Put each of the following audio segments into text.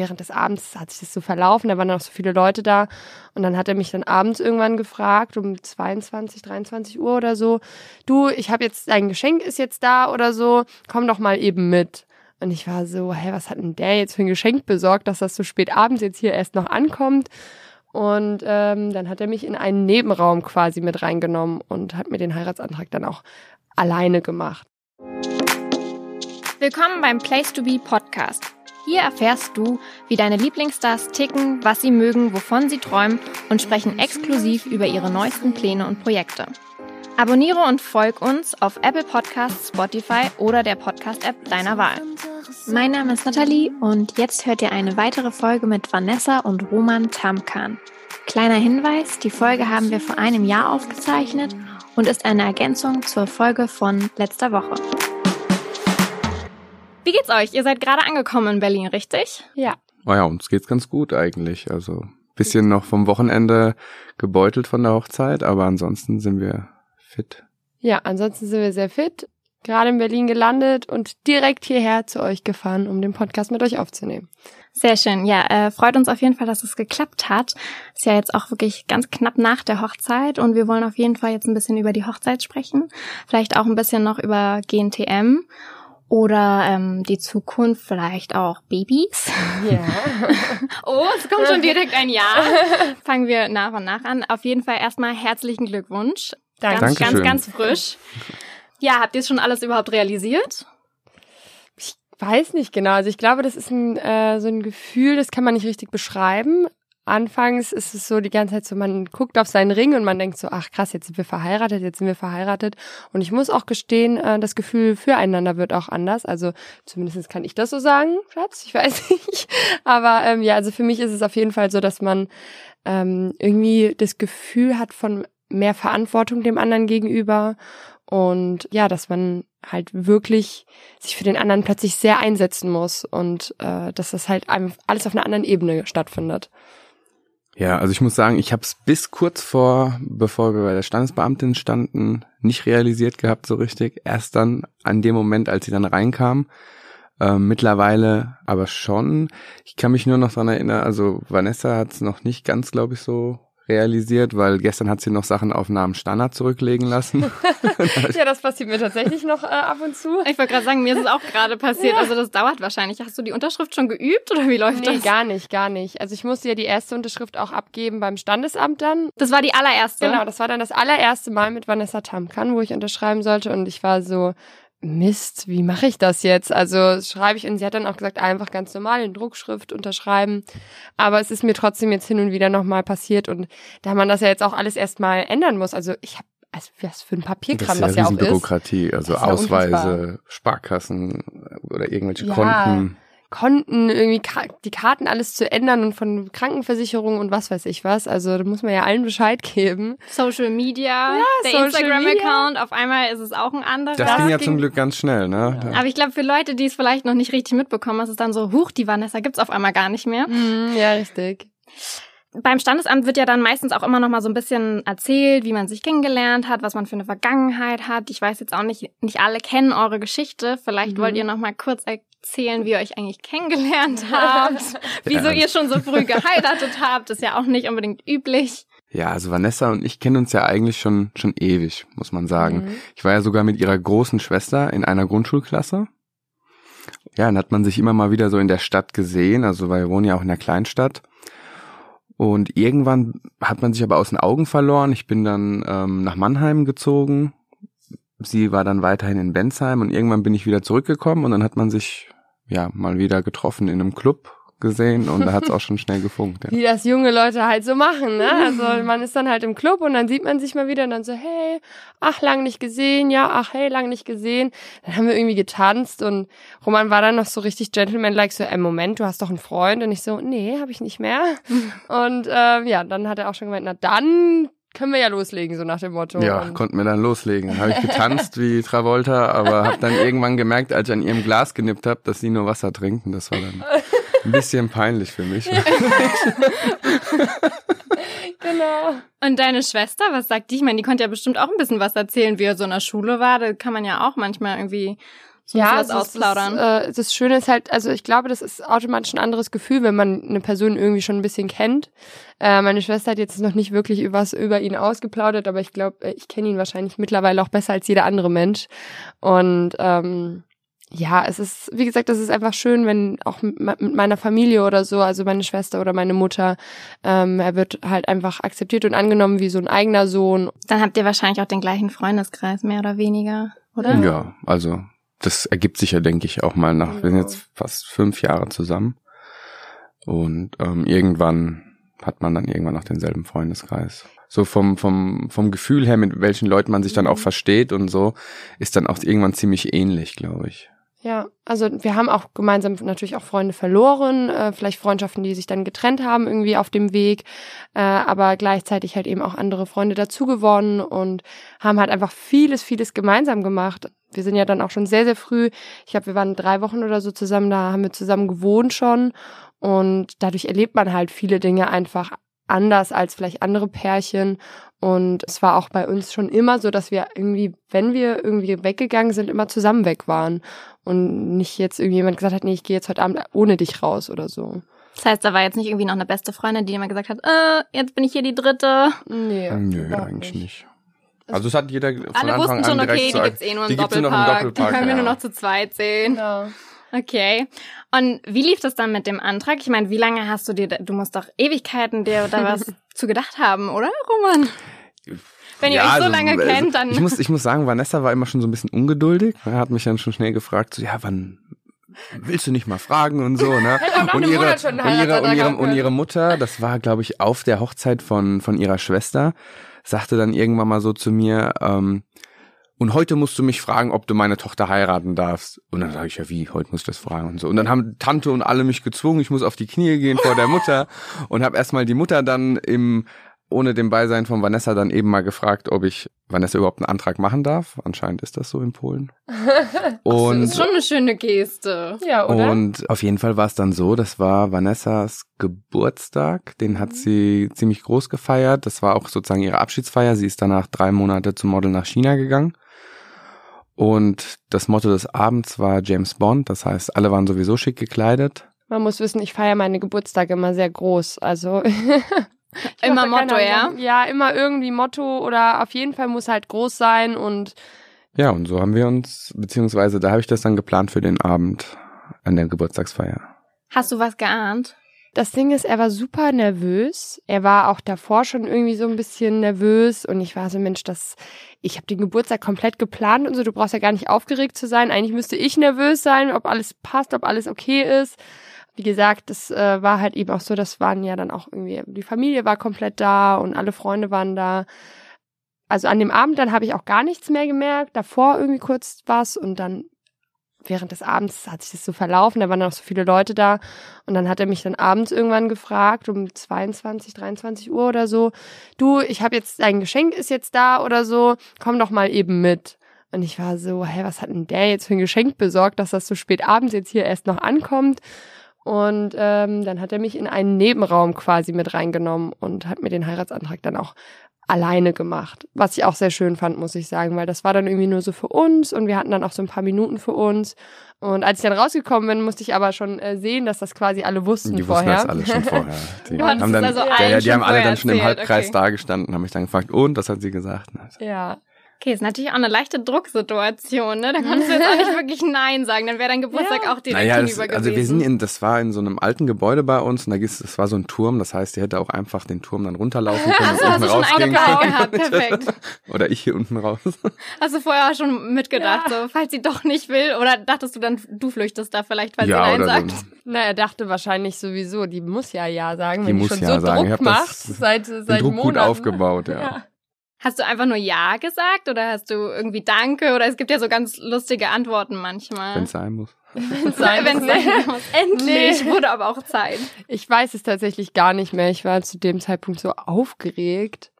während des Abends hat sich das so verlaufen, da waren noch so viele Leute da. Und dann hat er mich dann abends irgendwann gefragt, um 22, 23 Uhr oder so, du, ich habe jetzt, dein Geschenk ist jetzt da oder so, komm doch mal eben mit. Und ich war so, hä, was hat denn der jetzt für ein Geschenk besorgt, dass das so spät abends jetzt hier erst noch ankommt? Und ähm, dann hat er mich in einen Nebenraum quasi mit reingenommen und hat mir den Heiratsantrag dann auch alleine gemacht. Willkommen beim Place to Be Podcast. Hier erfährst du, wie deine Lieblingsstars ticken, was sie mögen, wovon sie träumen und sprechen exklusiv über ihre neuesten Pläne und Projekte. Abonniere und folg uns auf Apple Podcasts, Spotify oder der Podcast-App deiner Wahl. Mein Name ist Nathalie und jetzt hört ihr eine weitere Folge mit Vanessa und Roman Tamkan. Kleiner Hinweis, die Folge haben wir vor einem Jahr aufgezeichnet und ist eine Ergänzung zur Folge von letzter Woche. Wie geht's euch? Ihr seid gerade angekommen in Berlin, richtig? Ja. Oh ja, uns geht's ganz gut eigentlich. Also bisschen noch vom Wochenende gebeutelt von der Hochzeit, aber ansonsten sind wir fit. Ja, ansonsten sind wir sehr fit, gerade in Berlin gelandet und direkt hierher zu euch gefahren, um den Podcast mit euch aufzunehmen. Sehr schön. Ja, äh, freut uns auf jeden Fall, dass es geklappt hat. Ist ja jetzt auch wirklich ganz knapp nach der Hochzeit und wir wollen auf jeden Fall jetzt ein bisschen über die Hochzeit sprechen. Vielleicht auch ein bisschen noch über GNTM oder ähm, die Zukunft, vielleicht auch Babys. Ja. oh, es kommt schon direkt ein Ja. Fangen wir nach und nach an. Auf jeden Fall erstmal herzlichen Glückwunsch. Danke. Ganz, ganz, Dankeschön. ganz frisch. Ja, habt ihr es schon alles überhaupt realisiert? Ich weiß nicht genau. Also ich glaube, das ist ein, äh, so ein Gefühl, das kann man nicht richtig beschreiben. Anfangs ist es so die ganze Zeit so, man guckt auf seinen Ring und man denkt so, ach krass, jetzt sind wir verheiratet, jetzt sind wir verheiratet. Und ich muss auch gestehen, äh, das Gefühl füreinander wird auch anders. Also zumindest kann ich das so sagen, Schatz, ich weiß nicht. Aber ähm, ja, also für mich ist es auf jeden Fall so, dass man ähm, irgendwie das Gefühl hat von mehr Verantwortung dem anderen gegenüber und ja, dass man halt wirklich sich für den anderen plötzlich sehr einsetzen muss und äh, dass das halt alles auf einer anderen Ebene stattfindet. Ja, also ich muss sagen, ich habe es bis kurz vor, bevor wir bei der Standesbeamtin standen, nicht realisiert gehabt so richtig. Erst dann an dem Moment, als sie dann reinkam. Ähm, mittlerweile aber schon. Ich kann mich nur noch dran erinnern, also Vanessa hat es noch nicht ganz, glaube ich, so realisiert, weil gestern hat sie noch Sachen auf Namen Standard zurücklegen lassen. ja, das passiert mir tatsächlich noch äh, ab und zu. Ich wollte gerade sagen, mir ist es auch gerade passiert. Also das dauert wahrscheinlich. Hast du die Unterschrift schon geübt oder wie läuft Nee, das? gar nicht, gar nicht. Also ich musste ja die erste Unterschrift auch abgeben beim Standesamt dann. Das war die allererste. Genau, das war dann das allererste Mal mit Vanessa Tamkan, wo ich unterschreiben sollte und ich war so, Mist, wie mache ich das jetzt? Also schreibe ich und sie hat dann auch gesagt, einfach ganz normal in Druckschrift unterschreiben. Aber es ist mir trotzdem jetzt hin und wieder nochmal passiert und da man das ja jetzt auch alles erstmal ändern muss, also ich habe, also was für ein Papierkram das, ja auch ist. Bürokratie, also Das ist ja Ausweise. Sparkassen oder irgendwelche Ja. Konten. Konten, irgendwie Ka die Karten alles zu ändern und von Krankenversicherung und was weiß ich was. Also da muss man ja allen Bescheid geben. Social Media, der Social Instagram-Account. Auf einmal ist es auch ein anderer. Das ging ja zum Glück ganz schnell, ne? Aber ich glaube, für Leute, die es vielleicht noch nicht richtig mitbekommen, ist es dann so, huch, die Vanessa gibt's auf einmal gar nicht mehr. Mhm, ja, richtig. Beim Standesamt wird ja dann meistens auch immer noch mal so ein bisschen erzählt, wie man sich kennengelernt hat, was man für eine Vergangenheit hat. Ich weiß jetzt auch nicht, nicht alle kennen eure Geschichte. Vielleicht Mhm. wollt ihr noch mal kurz erzählen, wie ihr euch eigentlich kennengelernt habt, wieso ihr schon so früh geheiratet habt. Ist ja auch nicht unbedingt üblich. Ja, also Vanessa und ich kennen uns ja eigentlich schon schon ewig, muss man sagen. Mhm. Ich war ja sogar mit ihrer großen Schwester in einer Grundschulklasse. Ja, dann hat man sich immer mal wieder so in der Stadt gesehen, also weil wir wohnen ja auch in der Kleinstadt. Und irgendwann hat man sich aber aus den Augen verloren. Ich bin dann ähm, nach Mannheim gezogen. Sie war dann weiterhin in Bensheim und irgendwann bin ich wieder zurückgekommen und dann hat man sich ja mal wieder getroffen in einem Club gesehen und da hat es auch schon schnell gefunkt. Ja. Wie das junge Leute halt so machen, ne? Also man ist dann halt im Club und dann sieht man sich mal wieder und dann so, hey, ach, lang nicht gesehen, ja, ach, hey, lang nicht gesehen. Dann haben wir irgendwie getanzt und Roman war dann noch so richtig gentleman-like, so, ey, Moment, du hast doch einen Freund. Und ich so, nee, habe ich nicht mehr. und ähm, ja, dann hat er auch schon gemeint, na dann können wir ja loslegen, so nach dem Motto. Ja, und, konnten wir dann loslegen. Dann habe ich getanzt wie Travolta, aber habe dann irgendwann gemerkt, als ich an ihrem Glas genippt habe, dass sie nur Wasser trinkt. Und das war dann ein bisschen peinlich für mich. genau. Und deine Schwester, was sagt die? Ich meine, die konnte ja bestimmt auch ein bisschen was erzählen, wie er so in der Schule war. Da kann man ja auch manchmal irgendwie So ja, das also ausplaudern. Das, äh, das Schöne ist halt, also ich glaube, das ist automatisch ein anderes Gefühl, wenn man eine Person irgendwie schon ein bisschen kennt. Äh, meine Schwester hat jetzt noch nicht wirklich was über ihn ausgeplaudert, aber ich glaube, äh, ich kenne ihn wahrscheinlich mittlerweile auch besser als jeder andere Mensch. Und ähm, ja, es ist, wie gesagt, es ist einfach schön, wenn auch mit meiner Familie oder so, also meine Schwester oder meine Mutter, ähm, er wird halt einfach akzeptiert und angenommen wie so ein eigener Sohn. Dann habt ihr wahrscheinlich auch den gleichen Freundeskreis, mehr oder weniger, oder? Ja, also das ergibt sich ja, denke ich, auch mal nach, wir sind jetzt fast fünf Jahre zusammen. Und ähm, irgendwann hat man dann irgendwann auch denselben Freundeskreis. So vom, vom, vom Gefühl her, mit welchen Leuten man sich dann auch mhm. versteht und so, ist dann auch irgendwann ziemlich ähnlich, glaube ich. Ja, also wir haben auch gemeinsam natürlich auch Freunde verloren, äh, vielleicht Freundschaften, die sich dann getrennt haben irgendwie auf dem Weg, äh, aber gleichzeitig halt eben auch andere Freunde dazu gewonnen und haben halt einfach vieles, vieles gemeinsam gemacht. Wir sind ja dann auch schon sehr, sehr früh, ich glaube, wir waren drei Wochen oder so zusammen, da haben wir zusammen gewohnt schon und dadurch erlebt man halt viele Dinge einfach anders als vielleicht andere Pärchen. Und es war auch bei uns schon immer so, dass wir irgendwie, wenn wir irgendwie weggegangen sind, immer zusammen weg waren. Und nicht jetzt irgendjemand gesagt hat, nee, ich gehe jetzt heute Abend ohne dich raus oder so. Das heißt, da war jetzt nicht irgendwie noch eine beste Freundin, die immer gesagt hat, äh, jetzt bin ich hier die dritte. Nee, Nö, eigentlich nicht. Also es hat jeder von Alle Anfang wussten schon, okay, die gibt's eh nur im Doppelpark. Doppelpark. Die können wir ja. nur noch zu zweit sehen. Genau. Okay. Und wie lief das dann mit dem Antrag? Ich meine, wie lange hast du dir, du musst doch Ewigkeiten dir da was zu gedacht haben, oder, Roman? Wenn ja, ihr euch so also, lange also, kennt, dann. Ich muss, ich muss sagen, Vanessa war immer schon so ein bisschen ungeduldig. Er hat mich dann schon schnell gefragt, so, ja, wann willst du nicht mal fragen und so, ne? und, ihre, und, ihre, und, ihre, und ihre Mutter, das war, glaube ich, auf der Hochzeit von, von ihrer Schwester, sagte dann irgendwann mal so zu mir, ähm, und heute musst du mich fragen, ob du meine Tochter heiraten darfst. Und dann sage ich, ja wie, heute musst du das fragen und so. Und dann haben Tante und alle mich gezwungen, ich muss auf die Knie gehen vor der Mutter und habe erstmal die Mutter dann im ohne dem Beisein von Vanessa dann eben mal gefragt, ob ich Vanessa überhaupt einen Antrag machen darf. Anscheinend ist das so in Polen. Und das ist schon eine schöne Geste. Ja, oder? Und auf jeden Fall war es dann so, das war Vanessas Geburtstag. Den hat sie ziemlich groß gefeiert. Das war auch sozusagen ihre Abschiedsfeier. Sie ist danach drei Monate zum Model nach China gegangen. Und das Motto des Abends war James Bond. Das heißt, alle waren sowieso schick gekleidet. Man muss wissen, ich feiere meine Geburtstage immer sehr groß. Also immer Motto, ja? Ja, immer irgendwie Motto oder auf jeden Fall muss halt groß sein und ja, und so haben wir uns, beziehungsweise da habe ich das dann geplant für den Abend an der Geburtstagsfeier. Hast du was geahnt? Das Ding ist, er war super nervös. Er war auch davor schon irgendwie so ein bisschen nervös und ich war so, Mensch, das, ich habe den Geburtstag komplett geplant und so, du brauchst ja gar nicht aufgeregt zu sein. Eigentlich müsste ich nervös sein, ob alles passt, ob alles okay ist. Wie gesagt, das äh, war halt eben auch so, das waren ja dann auch irgendwie, die Familie war komplett da und alle Freunde waren da. Also an dem Abend dann habe ich auch gar nichts mehr gemerkt, davor irgendwie kurz was und dann während des Abends hat sich das so verlaufen, da waren noch so viele Leute da und dann hat er mich dann abends irgendwann gefragt um 22, 23 Uhr oder so, du, ich habe jetzt dein Geschenk ist jetzt da oder so, komm doch mal eben mit. Und ich war so, hä, was hat denn der jetzt für ein Geschenk besorgt, dass das so spät abends jetzt hier erst noch ankommt? Und ähm, dann hat er mich in einen Nebenraum quasi mit reingenommen und hat mir den Heiratsantrag dann auch alleine gemacht. Was ich auch sehr schön fand, muss ich sagen, weil das war dann irgendwie nur so für uns und wir hatten dann auch so ein paar Minuten für uns. Und als ich dann rausgekommen bin, musste ich aber schon äh, sehen, dass das quasi alle wussten die vorher. Die wussten das alle schon vorher. Die, haben, dann, also ja, die haben alle dann schon im Halbkreis okay. dagestanden, haben mich dann gefragt, und, das hat sie gesagt. Ja. Okay, ist natürlich auch eine leichte Drucksituation, ne? Da konntest du jetzt auch nicht wirklich Nein sagen, dann wäre dein Geburtstag ja. auch direkt naja, das, gewesen. Also wir sind in, das war in so einem alten Gebäude bei uns und da gibt's, das war so ein Turm, das heißt, die hätte auch einfach den Turm dann runterlaufen können und unten rausgehen können. Gehabt, perfekt. Oder ich hier unten raus. Hast du vorher schon mitgedacht, ja. so, falls sie doch nicht will, oder dachtest du dann, du flüchtest da vielleicht, falls ja, sie Nein sagt? So. Na, er dachte wahrscheinlich sowieso, die muss ja Ja sagen, die wenn die schon ja so sagen. Druck macht, seit, seit Druck Monaten. gut aufgebaut, ja. ja. Hast du einfach nur Ja gesagt oder hast du irgendwie Danke oder es gibt ja so ganz lustige Antworten manchmal. Wenn es sein muss. Wenn es sein, sein muss. Endlich nee. wurde aber auch Zeit. Ich weiß es tatsächlich gar nicht mehr. Ich war zu dem Zeitpunkt so aufgeregt.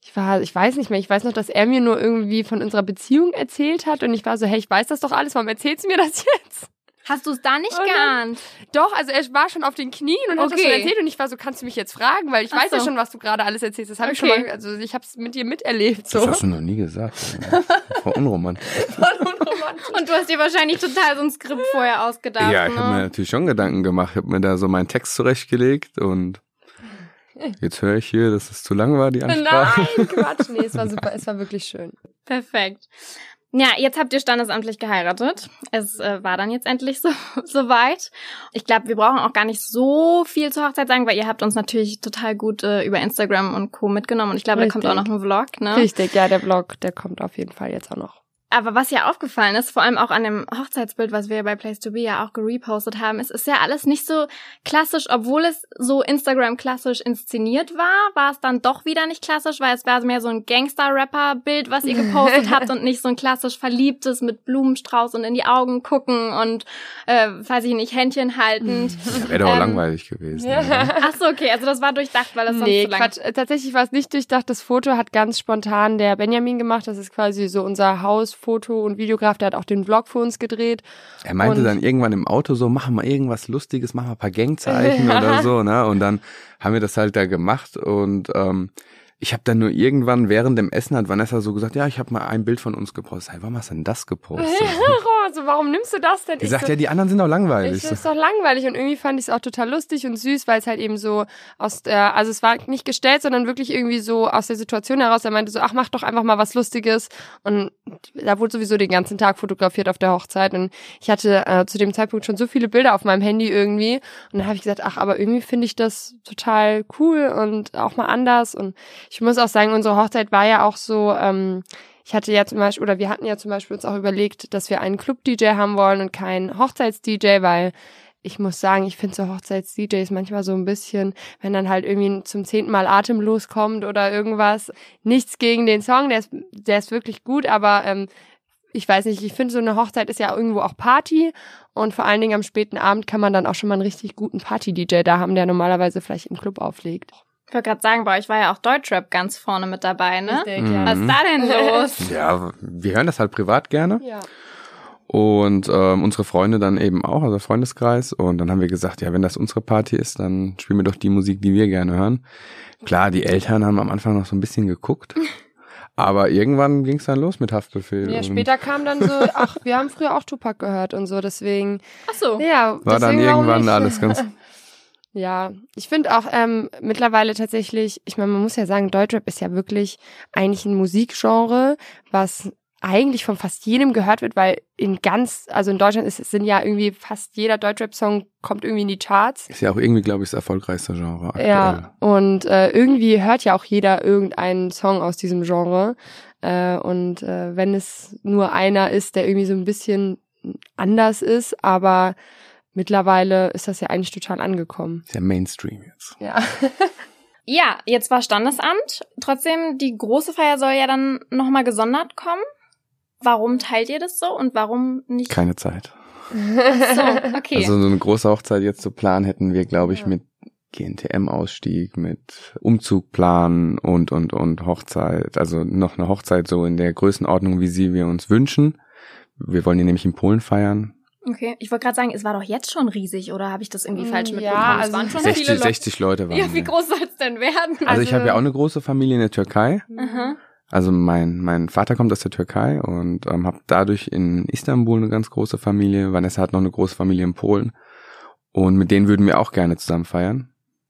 Ich war, ich weiß nicht mehr. Ich weiß noch, dass er mir nur irgendwie von unserer Beziehung erzählt hat und ich war so, hey, ich weiß das doch alles. Warum erzählst du mir das jetzt? Hast du es da nicht Und dann- geahnt? Doch, also er war schon auf den Knien und hat das Okay. schon erzählt und ich war so, kannst du mich jetzt fragen, weil ich Ach weiß ja so. schon, was du gerade alles erzählst. Das habe ich Okay. schon mal, also ich habe es mit dir miterlebt. So. Das hast du noch nie gesagt. Frau Unromantisch. Und du hast dir wahrscheinlich total so ein Skript vorher ausgedacht. Ja, ich habe mir ne? natürlich schon Gedanken gemacht. Ich habe mir da so meinen Text zurechtgelegt und jetzt höre ich hier, dass es zu lang war, die Ansprache. Nein, Quatsch. Nee, es war super, es war wirklich schön. Perfekt. Ja, jetzt habt ihr standesamtlich geheiratet. Es äh, war dann jetzt endlich so soweit. Ich glaube, wir brauchen auch gar nicht so viel zur Hochzeit sagen, weil ihr habt uns natürlich total gut äh, über Instagram und Co. mitgenommen. Und ich glaube, da kommt auch noch ein Vlog, ne? Richtig, ja, der Vlog, der kommt auf jeden Fall jetzt auch noch. Aber was ja aufgefallen ist, vor allem auch an dem Hochzeitsbild, was wir bei Place to Be ja auch gerepostet haben, es ist ja alles nicht so klassisch, obwohl es so Instagram klassisch inszeniert war, war es dann doch wieder nicht klassisch, weil es war mehr so ein Gangster-Rapper-Bild, was ihr gepostet habt und nicht so ein klassisch verliebtes mit Blumenstrauß und in die Augen gucken und, äh, weiß ich nicht, Händchen haltend. Wäre doch auch Ähm, langweilig gewesen. Ja. Ach so, okay, also das war durchdacht, weil das sonst Nee, zu lang Quatsch. Äh, Tatsächlich war es nicht durchdacht. Das Foto hat ganz spontan der Benjamin gemacht. Das ist quasi so unser Hausfoto- und Videograf. Der hat auch den Vlog für uns gedreht. Er meinte Und- dann irgendwann im Auto so, machen wir irgendwas Lustiges, machen wir ein paar Gangzeichen oder so, ne? Und dann haben wir das halt da gemacht und ähm, ich habe dann nur irgendwann während dem Essen hat Vanessa so gesagt, ja, ich habe mal ein Bild von uns gepostet. Hey, warum hast du denn das gepostet? also warum nimmst du das denn? Die Ich sagt so, ja, die anderen sind doch Ich langweilig. das ist doch langweilig und irgendwie fand ich es auch total lustig und süß, weil es halt eben so aus der, also es war nicht gestellt, sondern wirklich irgendwie so aus der Situation heraus. Er meinte so, ach, mach doch einfach mal was Lustiges und da wurde sowieso den ganzen Tag fotografiert auf der Hochzeit und ich hatte äh, zu dem Zeitpunkt schon so viele Bilder auf meinem Handy irgendwie und dann habe ich gesagt, ach, aber irgendwie finde ich das total cool und auch mal anders und ich muss auch sagen, unsere Hochzeit war ja auch so, ähm, ich hatte ja zum Beispiel, oder wir hatten ja zum Beispiel uns auch überlegt, dass wir einen Club-DJ haben wollen und keinen Hochzeits-DJ, weil ich muss sagen, ich finde so Hochzeits-DJs manchmal so ein bisschen, wenn dann halt irgendwie zum zehnten Mal atemlos kommt oder irgendwas. Nichts gegen den Song, der ist, der ist wirklich gut, aber ähm, ich weiß nicht, ich finde so eine Hochzeit ist ja irgendwo auch Party und vor allen Dingen am späten Abend kann man dann auch schon mal einen richtig guten Party-DJ da haben, der normalerweise vielleicht im Club auflegt. Ich wollte gerade sagen, bei euch war ja auch Deutschrap ganz vorne mit dabei, ne? Mhm. Was ist da denn los? Ja, wir hören das halt privat gerne. Ja. Und ähm, unsere Freunde dann eben auch, also Freundeskreis. Und dann haben wir gesagt, ja, wenn das unsere Party ist, dann spielen wir doch die Musik, die wir gerne hören. Klar, die Eltern haben am Anfang noch so ein bisschen geguckt. Aber irgendwann ging es dann los mit Haftbefehl. Ja, später kam dann so, ach, wir haben früher auch Tupac gehört und so, deswegen, Ach so. ja. war dann irgendwann alles ganz. Ja, ich finde auch ähm, mittlerweile tatsächlich, ich meine, man muss ja sagen, Deutschrap ist ja wirklich eigentlich ein Musikgenre, was eigentlich von fast jedem gehört wird, weil in ganz, also in Deutschland ist, sind ja irgendwie fast jeder Deutschrap-Song kommt irgendwie in die Charts. Ist ja auch irgendwie, glaube ich, das erfolgreichste Genre aktuell. Ja, und äh, irgendwie hört ja auch jeder irgendeinen Song aus diesem Genre. Äh, und äh, wenn es nur einer ist, der irgendwie so ein bisschen anders ist, aber mittlerweile ist das ja eigentlich total angekommen. Ist ja Mainstream jetzt. Ja. Ja, jetzt war Standesamt. Trotzdem, die große Feier soll ja dann nochmal gesondert kommen. Warum teilt ihr das so und warum nicht? Keine Zeit. so, okay. Also so eine große Hochzeit jetzt zu planen hätten wir, glaube ich, Ja. mit GNTM-Ausstieg, mit Umzug planen und, und, und Hochzeit. Also noch eine Hochzeit so in der Größenordnung, wie sie wir uns wünschen. Wir wollen die nämlich in Polen feiern. Okay. Ich wollte gerade sagen, es war doch jetzt schon riesig, oder habe ich das irgendwie Mm, falsch ja, mitbekommen? es also waren schon 60, viele Leute. 60 Leute waren Ja, wie groß soll es denn werden? Also, ich Also- habe ja auch eine große Familie in der Türkei. Aha. Also mein, mein Vater kommt aus der Türkei und ähm, habe dadurch in Istanbul eine ganz große Familie. Vanessa hat noch eine große Familie in Polen. Und mit denen würden wir auch gerne zusammen feiern.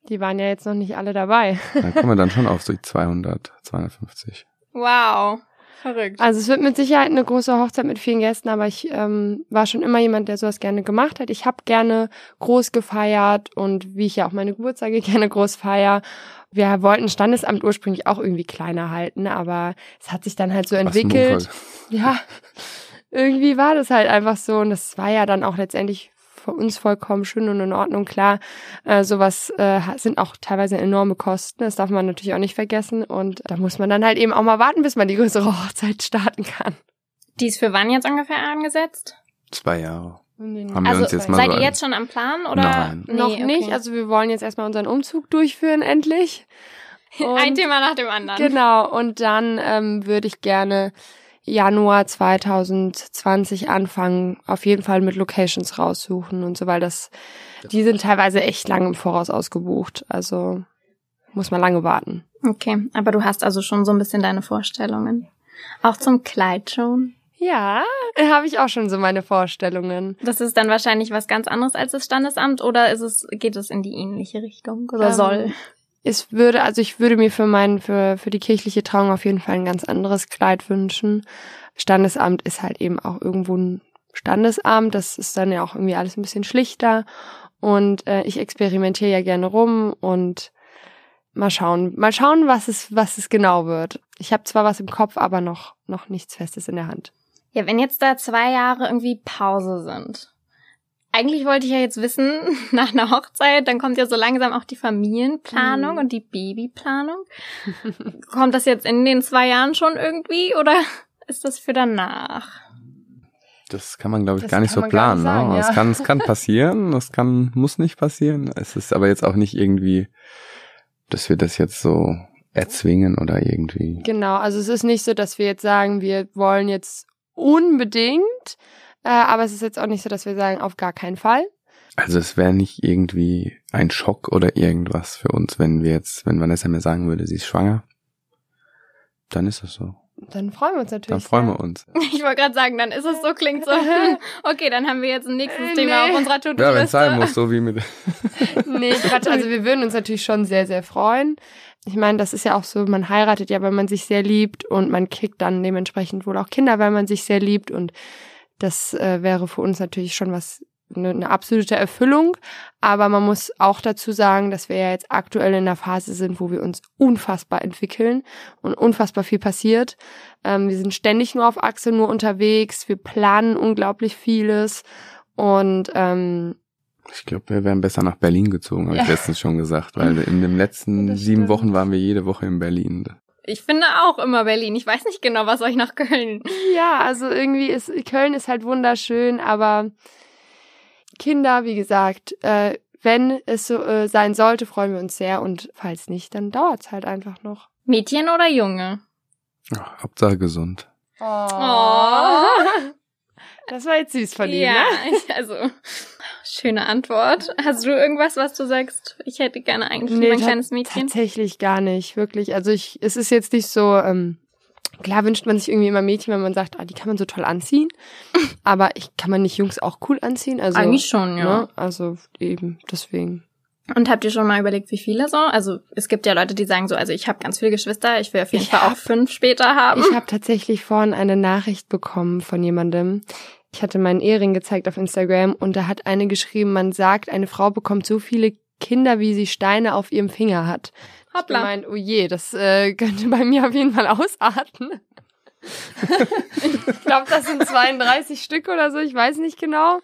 Die waren ja jetzt noch nicht alle dabei. Da kommen wir dann schon auf so 200, 250. Wow. Verrückt. Also es wird mit Sicherheit eine große Hochzeit mit vielen Gästen, aber ich ähm, war schon immer jemand, der sowas gerne gemacht hat. Ich habe gerne groß gefeiert und wie ich ja auch meine Geburtstage gerne groß feier. Wir wollten Standesamt ursprünglich auch irgendwie kleiner halten, aber es hat sich dann halt so entwickelt. Ja, irgendwie war das halt einfach so und das war ja dann auch letztendlich für uns vollkommen schön und in Ordnung. Klar, äh, sowas äh, sind auch teilweise enorme Kosten, das darf man natürlich auch nicht vergessen und da muss man dann halt eben auch mal warten, bis man die größere Hochzeit starten kann. Die ist für wann jetzt ungefähr angesetzt? Zwei Jahre. Haben wir also uns jetzt mal seid so ihr ein- jetzt schon am Plan oder? Nein. Nee, Noch okay. nicht, also wir wollen jetzt erstmal unseren Umzug durchführen, endlich. ein Und- Thema nach dem anderen. Genau, und dann ähm, würde ich gerne Januar 2020 anfangen, auf jeden Fall mit Locations raussuchen und so, weil das, die sind teilweise echt lange im Voraus ausgebucht. Also muss man lange warten. Okay, aber du hast also schon so ein bisschen deine Vorstellungen. Auch zum Kleid schon? Ja, habe ich auch schon so meine Vorstellungen. Das ist dann wahrscheinlich was ganz anderes als das Standesamt oder ist es, geht es in die ähnliche Richtung oder Ähm, soll? Es würde, also ich würde mir für mein, für, für die kirchliche Trauung auf jeden Fall ein ganz anderes Kleid wünschen. Standesamt ist halt eben auch irgendwo ein Standesamt. Das ist dann ja auch irgendwie alles ein bisschen schlichter. Und äh, ich experimentiere ja gerne rum und mal schauen, mal schauen, was es, was es genau wird. Ich habe zwar was im Kopf, aber noch, noch nichts Festes in der Hand. Ja, wenn jetzt da zwei Jahre irgendwie Pause sind. Eigentlich wollte ich ja jetzt wissen, nach einer Hochzeit, dann kommt ja so langsam auch die Familienplanung Mhm. und die Babyplanung. kommt das jetzt in den zwei Jahren schon irgendwie oder ist das für danach? Das kann man, glaube ich, Das gar nicht so planen. nicht sagen, ne? ja. Es kann, es kann passieren, es kann, muss nicht passieren. Es ist aber jetzt auch nicht irgendwie, dass wir das jetzt so erzwingen oder irgendwie. Genau, also es ist nicht so, dass wir jetzt sagen, wir wollen jetzt unbedingt, äh, aber es ist jetzt auch nicht so, dass wir sagen, auf gar keinen Fall. Also es wäre nicht irgendwie ein Schock oder irgendwas für uns, wenn wir jetzt, wenn Vanessa mir sagen würde, sie ist schwanger. Dann ist das so. Dann freuen wir uns natürlich. Dann freuen wir uns. Ich wollte gerade sagen, dann ist es so, klingt so. Okay, dann haben wir jetzt ein nächstes Äh, Thema nee. auf unserer To-Do-Liste. Ja, wenn es sein muss, so wie mit. Nee, Quatsch, also wir würden uns natürlich schon sehr, sehr freuen. Ich meine, das ist ja auch so, man heiratet ja, weil man sich sehr liebt und man kriegt dann dementsprechend wohl auch Kinder, weil man sich sehr liebt und das äh, wäre für uns natürlich schon was eine, eine absolute Erfüllung, aber man muss auch dazu sagen, dass wir ja jetzt aktuell in einer Phase sind, wo wir uns unfassbar entwickeln und unfassbar viel passiert. Ähm, wir sind ständig nur auf Achse, nur unterwegs, wir planen unglaublich vieles und ähm, Ich glaube, wir wären besser nach Berlin gezogen, habe ich Ja. letztens schon gesagt, weil in den letzten sieben. Wochen waren wir jede Woche in Berlin. Ich finde auch immer Berlin. Ich weiß nicht genau, was euch nach Köln. Ja, also irgendwie ist Köln ist halt wunderschön, aber Kinder, wie gesagt, äh, wenn es so äh, sein sollte, freuen wir uns sehr und falls nicht, dann dauert's halt einfach noch. Mädchen oder Junge? Ach, Hauptsache gesund. Oh. Das war jetzt süß von ihm, ja, ne? also schöne Antwort. Hast du irgendwas, was du sagst? Ich hätte gerne eigentlich Nee, ein kleines Mädchen. Tatsächlich gar nicht, wirklich. Also ich, es ist jetzt nicht so, ähm, klar wünscht man sich irgendwie immer Mädchen, wenn man sagt, ah, die kann man so toll anziehen. Aber ich kann man nicht Jungs auch cool anziehen? Also, Eigentlich schon, ja. Ne? Also eben, deswegen. Und habt ihr schon mal überlegt, wie viele so? Also es gibt ja Leute, die sagen so, also ich habe ganz viele Geschwister, ich will auf jeden Ich Fall hab- auch fünf später haben. Ich habe tatsächlich vorhin eine Nachricht bekommen von jemandem. Ich hatte meinen Ehering gezeigt auf Instagram und da hat eine geschrieben, man sagt, eine Frau bekommt so viele Kinder, wie sie Steine auf ihrem Finger hat. Ich Hoppla. gemeint, oh je, das äh, könnte bei mir auf jeden Fall ausarten. ich glaube, das sind 32 Stück oder so, ich weiß nicht genau.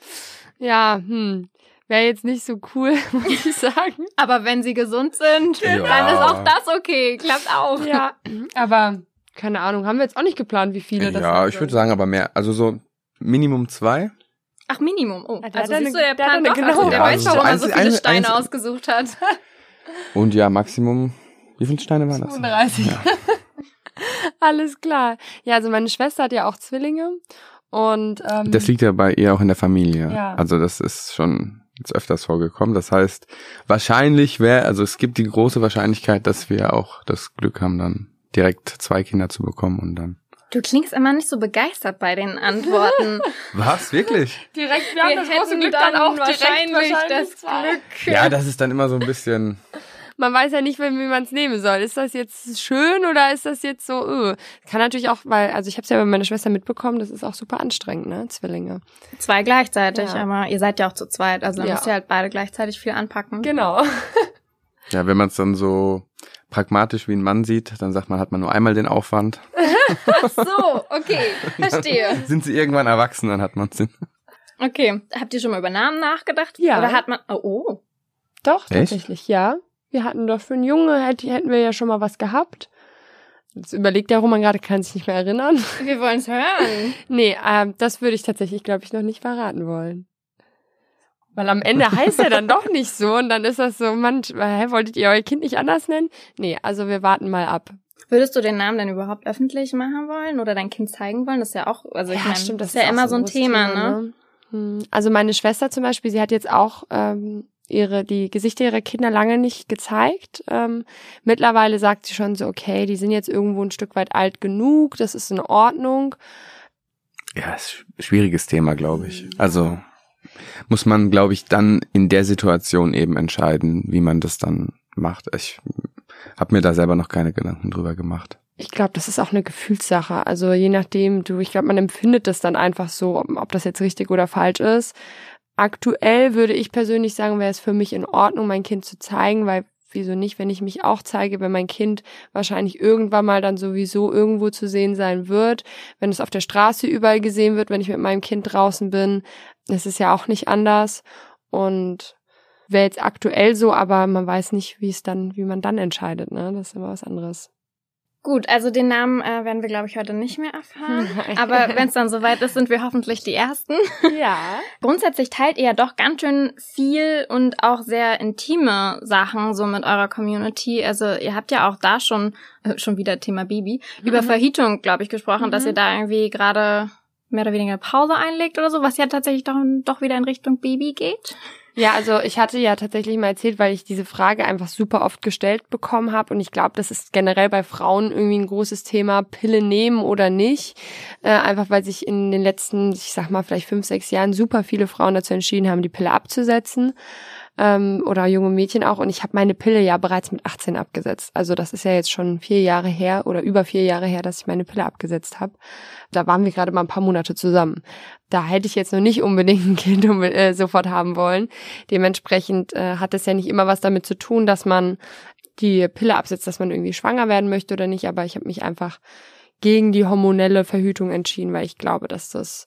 Ja, hm, wäre jetzt nicht so cool, muss ich sagen. Aber wenn sie gesund sind, Ja. dann ist auch das okay. Klappt auch. Ja, aber keine Ahnung, haben wir jetzt auch nicht geplant, wie viele das Ja, sein ich würde sagen, aber mehr. Also so Minimum zwei. Ach, Minimum. Oh, der also hat siehst du, der der Plan eine doch. Also der Ja, weiß, also warum so er so viele Steine eins- ausgesucht hat. Und ja, Maximum. Wie viele Steine waren das? 35. Ja. Alles klar. Ja, also meine Schwester hat ja auch Zwillinge und ähm, Das liegt ja bei ihr auch in der Familie. Ja. Also das ist schon jetzt öfters vorgekommen. Das heißt, wahrscheinlich wäre, also es gibt die große Wahrscheinlichkeit, dass wir auch das Glück haben, dann direkt zwei Kinder zu bekommen und dann. Du klingst immer nicht so begeistert bei den Antworten. Was? Wirklich? direkt, wir, Wir hätten dann wahrscheinlich das Glück. Ja, das ist dann immer so ein bisschen. Man weiß ja nicht, wie man es nehmen soll. Ist das jetzt schön oder ist das jetzt so, öh. Kann natürlich auch, weil, also ich habe es ja bei meiner Schwester mitbekommen, das ist auch super anstrengend, ne? Zwillinge. Zwei gleichzeitig, Ja. aber ihr seid ja auch zu zweit, also dann Ja. müsst ihr halt beide gleichzeitig viel anpacken. Genau. Ja, wenn man es dann so pragmatisch wie ein Mann sieht, dann sagt man, hat man nur einmal den Aufwand. Ach so, okay, verstehe. Sind sie irgendwann erwachsen, dann hat man es. Okay, habt ihr schon mal über Namen nachgedacht? Ja. Oder hat man, oh, oh. Doch, Echt? tatsächlich, ja. Wir hatten doch für einen Junge, hätte, hätten wir ja schon mal was gehabt. Jetzt überlegt der Roman gerade, kann sich nicht mehr erinnern. wir wollen es hören. Nee, ähm, das würde ich tatsächlich, glaube ich, noch nicht verraten wollen. Weil am Ende heißt er dann doch nicht so und dann ist das so, Mann, hä, wolltet ihr euer Kind nicht anders nennen? Nee, also wir warten mal ab. Würdest du den Namen denn überhaupt öffentlich machen wollen oder dein Kind zeigen wollen? Das ist ja auch, also ich Ja, meine, das das ist ja immer so ein Thema, Thema, ne? Hm, Also meine Schwester zum Beispiel, sie hat jetzt auch ähm, ihre die Gesichter ihrer Kinder lange nicht gezeigt. Ähm, mittlerweile sagt sie schon so, okay, die sind jetzt irgendwo ein Stück weit alt genug, das ist in Ordnung. Ja, ist schwieriges Thema, glaube ich. Also muss man, glaube ich, dann in der Situation eben entscheiden, wie man das dann macht. Ich habe mir da selber noch keine Gedanken drüber gemacht. Ich glaube, das ist auch eine Gefühlssache. Also je nachdem, du, ich glaube, man empfindet das dann einfach so, ob, ob das jetzt richtig oder falsch ist. Aktuell würde ich persönlich sagen, wäre es für mich in Ordnung, mein Kind zu zeigen, weil wieso nicht, wenn ich mich auch zeige, wenn mein Kind wahrscheinlich irgendwann mal dann sowieso irgendwo zu sehen sein wird, wenn es auf der Straße überall gesehen wird, wenn ich mit meinem Kind draußen bin, das ist ja auch nicht anders und wäre jetzt aktuell so, aber man weiß nicht, wie es dann, wie man dann entscheidet, ne? Das ist immer was anderes. Gut, also den Namen äh, werden wir, glaube ich, heute nicht mehr erfahren. Nein. Aber wenn es dann soweit ist, sind wir hoffentlich die Ersten. Ja. Grundsätzlich teilt ihr ja doch ganz schön viel und auch sehr intime Sachen so mit eurer Community. Also ihr habt ja auch da schon, äh, schon wieder Thema Baby, über Mhm. Verhütung, glaube ich, gesprochen, dass Mhm. ihr da irgendwie gerade mehr oder weniger Pause einlegt oder so, was ja tatsächlich doch, doch wieder in Richtung Baby geht. Ja, also ich hatte ja tatsächlich mal erzählt, weil ich diese Frage einfach super oft gestellt bekommen habe und ich glaube, das ist generell bei Frauen irgendwie ein großes Thema, Pille nehmen oder nicht. Äh, einfach weil sich in den letzten, ich sag mal, vielleicht fünf, sechs Jahren super viele Frauen dazu entschieden haben, die Pille abzusetzen. Ähm, oder junge Mädchen auch. Und ich habe meine Pille ja bereits mit 18 abgesetzt. Also das ist ja jetzt schon vier Jahre her oder über vier Jahre her, dass ich meine Pille abgesetzt habe. Da waren wir gerade mal ein paar Monate zusammen. Da hätte ich jetzt noch nicht unbedingt ein Kind äh, sofort haben wollen. Dementsprechend äh, hat es ja nicht immer was damit zu tun, dass man die Pille absetzt, dass man irgendwie schwanger werden möchte oder nicht. Aber ich habe mich einfach gegen die hormonelle Verhütung entschieden, weil ich glaube, dass das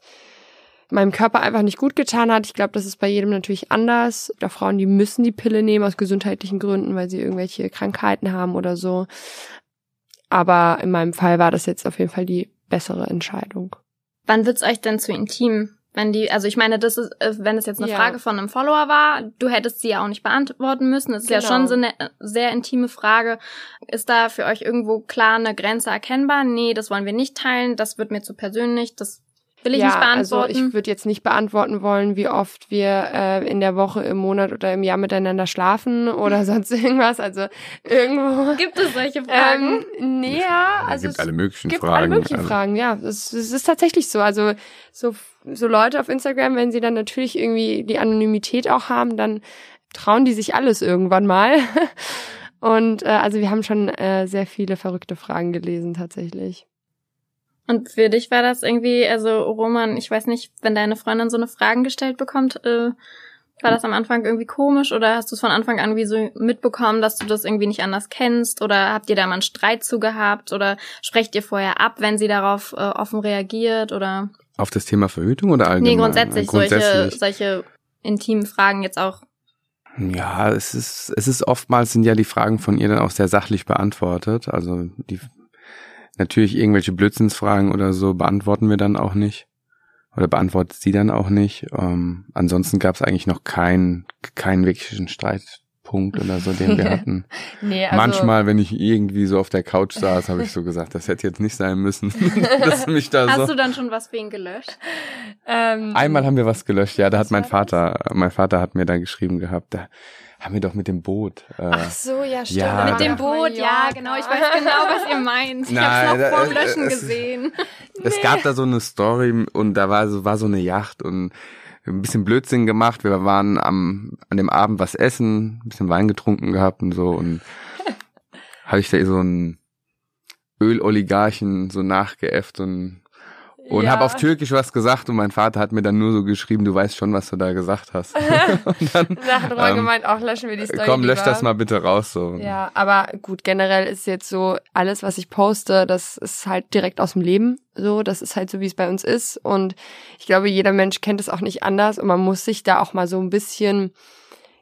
meinem Körper einfach nicht gut getan hat. Ich glaube, das ist bei jedem natürlich anders. Auch Frauen, die müssen die Pille nehmen aus gesundheitlichen Gründen, weil sie irgendwelche Krankheiten haben oder so. Aber in meinem Fall war das jetzt auf jeden Fall die bessere Entscheidung. Wann wird's euch denn zu intim? Wenn die, also ich meine, das ist, äh, wenn es jetzt eine Ja. Frage von einem Follower war, du hättest sie ja auch nicht beantworten müssen. Das ist ja Genau. schon so eine äh, sehr intime Frage. Ist da für euch irgendwo klar eine Grenze erkennbar? Nee, das wollen wir nicht teilen, das wird mir zu persönlich, das will ich ja, nicht beantworten. Also ich würde jetzt nicht beantworten wollen, wie oft wir äh, in der Woche, im Monat oder im Jahr miteinander schlafen oder sonst irgendwas. Also irgendwo. Gibt es solche Fragen? Ähm, nee, ja, also es gibt es alle möglichen gibt Fragen. alle möglichen also, Fragen, ja. Es, es ist tatsächlich so. Also so, so Leute auf Instagram, wenn sie dann natürlich irgendwie die Anonymität auch haben, dann trauen die sich alles irgendwann mal. Und äh, also wir haben schon äh, sehr viele verrückte Fragen gelesen tatsächlich. Und für dich war das irgendwie, also Roman, ich weiß nicht, wenn deine Freundin so eine Fragen gestellt bekommt, äh, war das am Anfang irgendwie komisch oder hast du es von Anfang an wie so mitbekommen, dass du das irgendwie nicht anders kennst oder habt ihr da mal einen Streit zu gehabt oder sprecht ihr vorher ab, wenn sie darauf äh, offen reagiert oder Auf das Thema Verhütung oder allgemein? nee, grundsätzlich, Grundsätzlich. solche solche intimen Fragen jetzt auch. Ja, es ist, es ist oftmals sind ja die Fragen von ihr dann auch sehr sachlich beantwortet. Also die natürlich irgendwelche Blödsinnsfragen oder so beantworten wir dann auch nicht. Oder beantwortet sie dann auch nicht. Ähm, ansonsten gab es eigentlich noch keinen keinen wirklichen Streitpunkt oder so, den wir hatten. Nee, Manchmal, wenn ich irgendwie so auf der Couch saß, habe ich so gesagt, das hätte jetzt nicht sein müssen, dass mich da Hast so. du dann schon was für ihn gelöscht? ähm, Einmal haben wir was gelöscht, ja, da hat mein Vater, mein Vater hat mir da geschrieben gehabt, da haben wir doch mit dem Boot. Äh, Ach so, ja, stimmt. Ja, Mit dem Boot, ja, genau. Ich weiß genau, was ihr meint. Ich Nein, hab's da- noch vorm Löschen es- gesehen. Es gab da so eine Story und da war so, war so eine Yacht und ein bisschen Blödsinn gemacht. Wir waren am, an dem Abend was essen, ein bisschen Wein getrunken gehabt und so und habe ich da so einen Öloligarchen so nachgeäfft und und Ja. habe auf Türkisch was gesagt und mein Vater hat mir dann nur so geschrieben, du weißt schon, was du da gesagt hast. und dann, Roy Ähm, gemeint, auch löschen wir die Story komm, lösch lieber. das mal bitte raus so. Ja, aber gut, generell ist jetzt so, alles, was ich poste, das ist halt direkt aus dem Leben. So, das ist halt so, wie es bei uns ist. Und ich glaube, jeder Mensch kennt es auch nicht anders. Und man muss sich da auch mal so ein bisschen,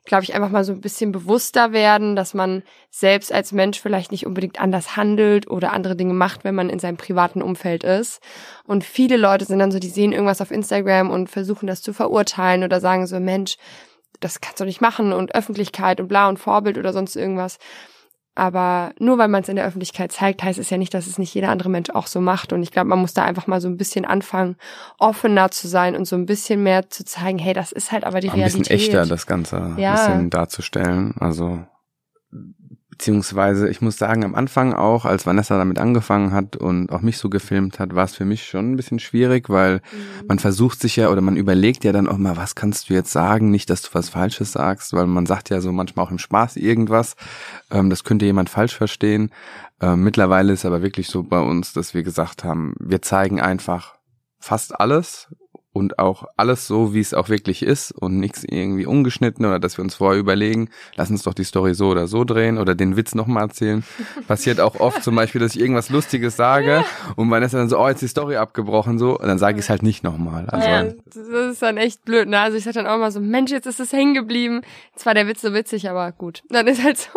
glaube ich, einfach mal so ein bisschen bewusster werden, dass man selbst als Mensch vielleicht nicht unbedingt anders handelt oder andere Dinge macht, wenn man in seinem privaten Umfeld ist. Und viele Leute sind dann so, die sehen irgendwas auf Instagram und versuchen das zu verurteilen oder sagen so, Mensch, das kannst du nicht machen und Öffentlichkeit und bla und Vorbild oder sonst irgendwas. Aber nur weil man es in der Öffentlichkeit zeigt, heißt es ja nicht, dass es nicht jeder andere Mensch auch so macht. Und ich glaube, man muss da einfach mal so ein bisschen anfangen, offener zu sein und so ein bisschen mehr zu zeigen, hey, das ist halt aber die Ein Realität. bisschen echter das Ganze Ja. ein bisschen darzustellen. Also beziehungsweise ich muss sagen, am Anfang auch, als Vanessa damit angefangen hat und auch mich so gefilmt hat, war es für mich schon ein bisschen schwierig, weil Mhm. man versucht sich ja oder man überlegt ja dann auch mal, was kannst du jetzt sagen, nicht, dass du was Falsches sagst, weil man sagt ja so manchmal auch im Spaß irgendwas, ähm, das könnte jemand falsch verstehen. Ähm, mittlerweile ist aber wirklich so bei uns, dass wir gesagt haben, wir zeigen einfach fast alles und auch alles so, wie es auch wirklich ist und nichts irgendwie ungeschnitten oder dass wir uns vorher überlegen, lass uns doch die Story so oder so drehen oder den Witz nochmal erzählen. Passiert auch oft zum Beispiel, dass ich irgendwas Lustiges sage und Vanessa dann so, oh, jetzt ist die Story abgebrochen so und dann sage ich es halt nicht nochmal. Also Ja, das ist dann echt blöd, ne? Also ich sag dann auch mal so, Mensch, jetzt ist es hängen geblieben. Jetzt war der Witz so witzig, aber gut. Dann ist halt so.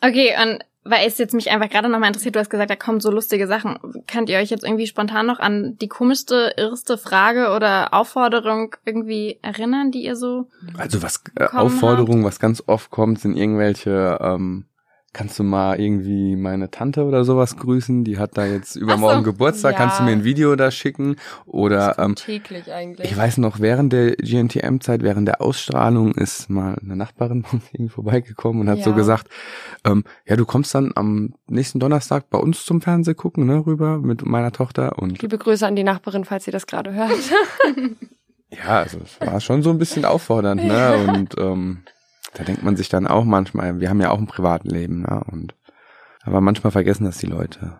Okay, und weil es jetzt mich einfach gerade nochmal interessiert, du hast gesagt, da kommen so lustige Sachen. Könnt ihr euch jetzt irgendwie spontan noch an die komischste, irrste Frage oder Aufforderung irgendwie erinnern, die ihr so Also was äh, bekommen Aufforderungen, was ganz oft kommt, sind irgendwelche, ähm, kannst du mal irgendwie meine Tante oder sowas grüßen, die hat da jetzt übermorgen Geburtstag, ja. kannst du mir ein Video da schicken? Oder ähm, täglich eigentlich. ich weiß noch, während der GNTM-Zeit, während der Ausstrahlung ist mal eine Nachbarin bei uns irgendwie vorbeigekommen und hat so Ja. gesagt, ähm, ja, du kommst dann am nächsten Donnerstag bei uns zum Fernseh gucken, ne, rüber mit meiner Tochter und Liebe Grüße an die Nachbarin, falls sie das gerade hört. Ja, also es war schon so ein bisschen auffordernd, ne? Und ähm, da denkt man sich dann auch manchmal, wir haben ja auch ein Privatleben, ne? Und aber manchmal vergessen das die Leute.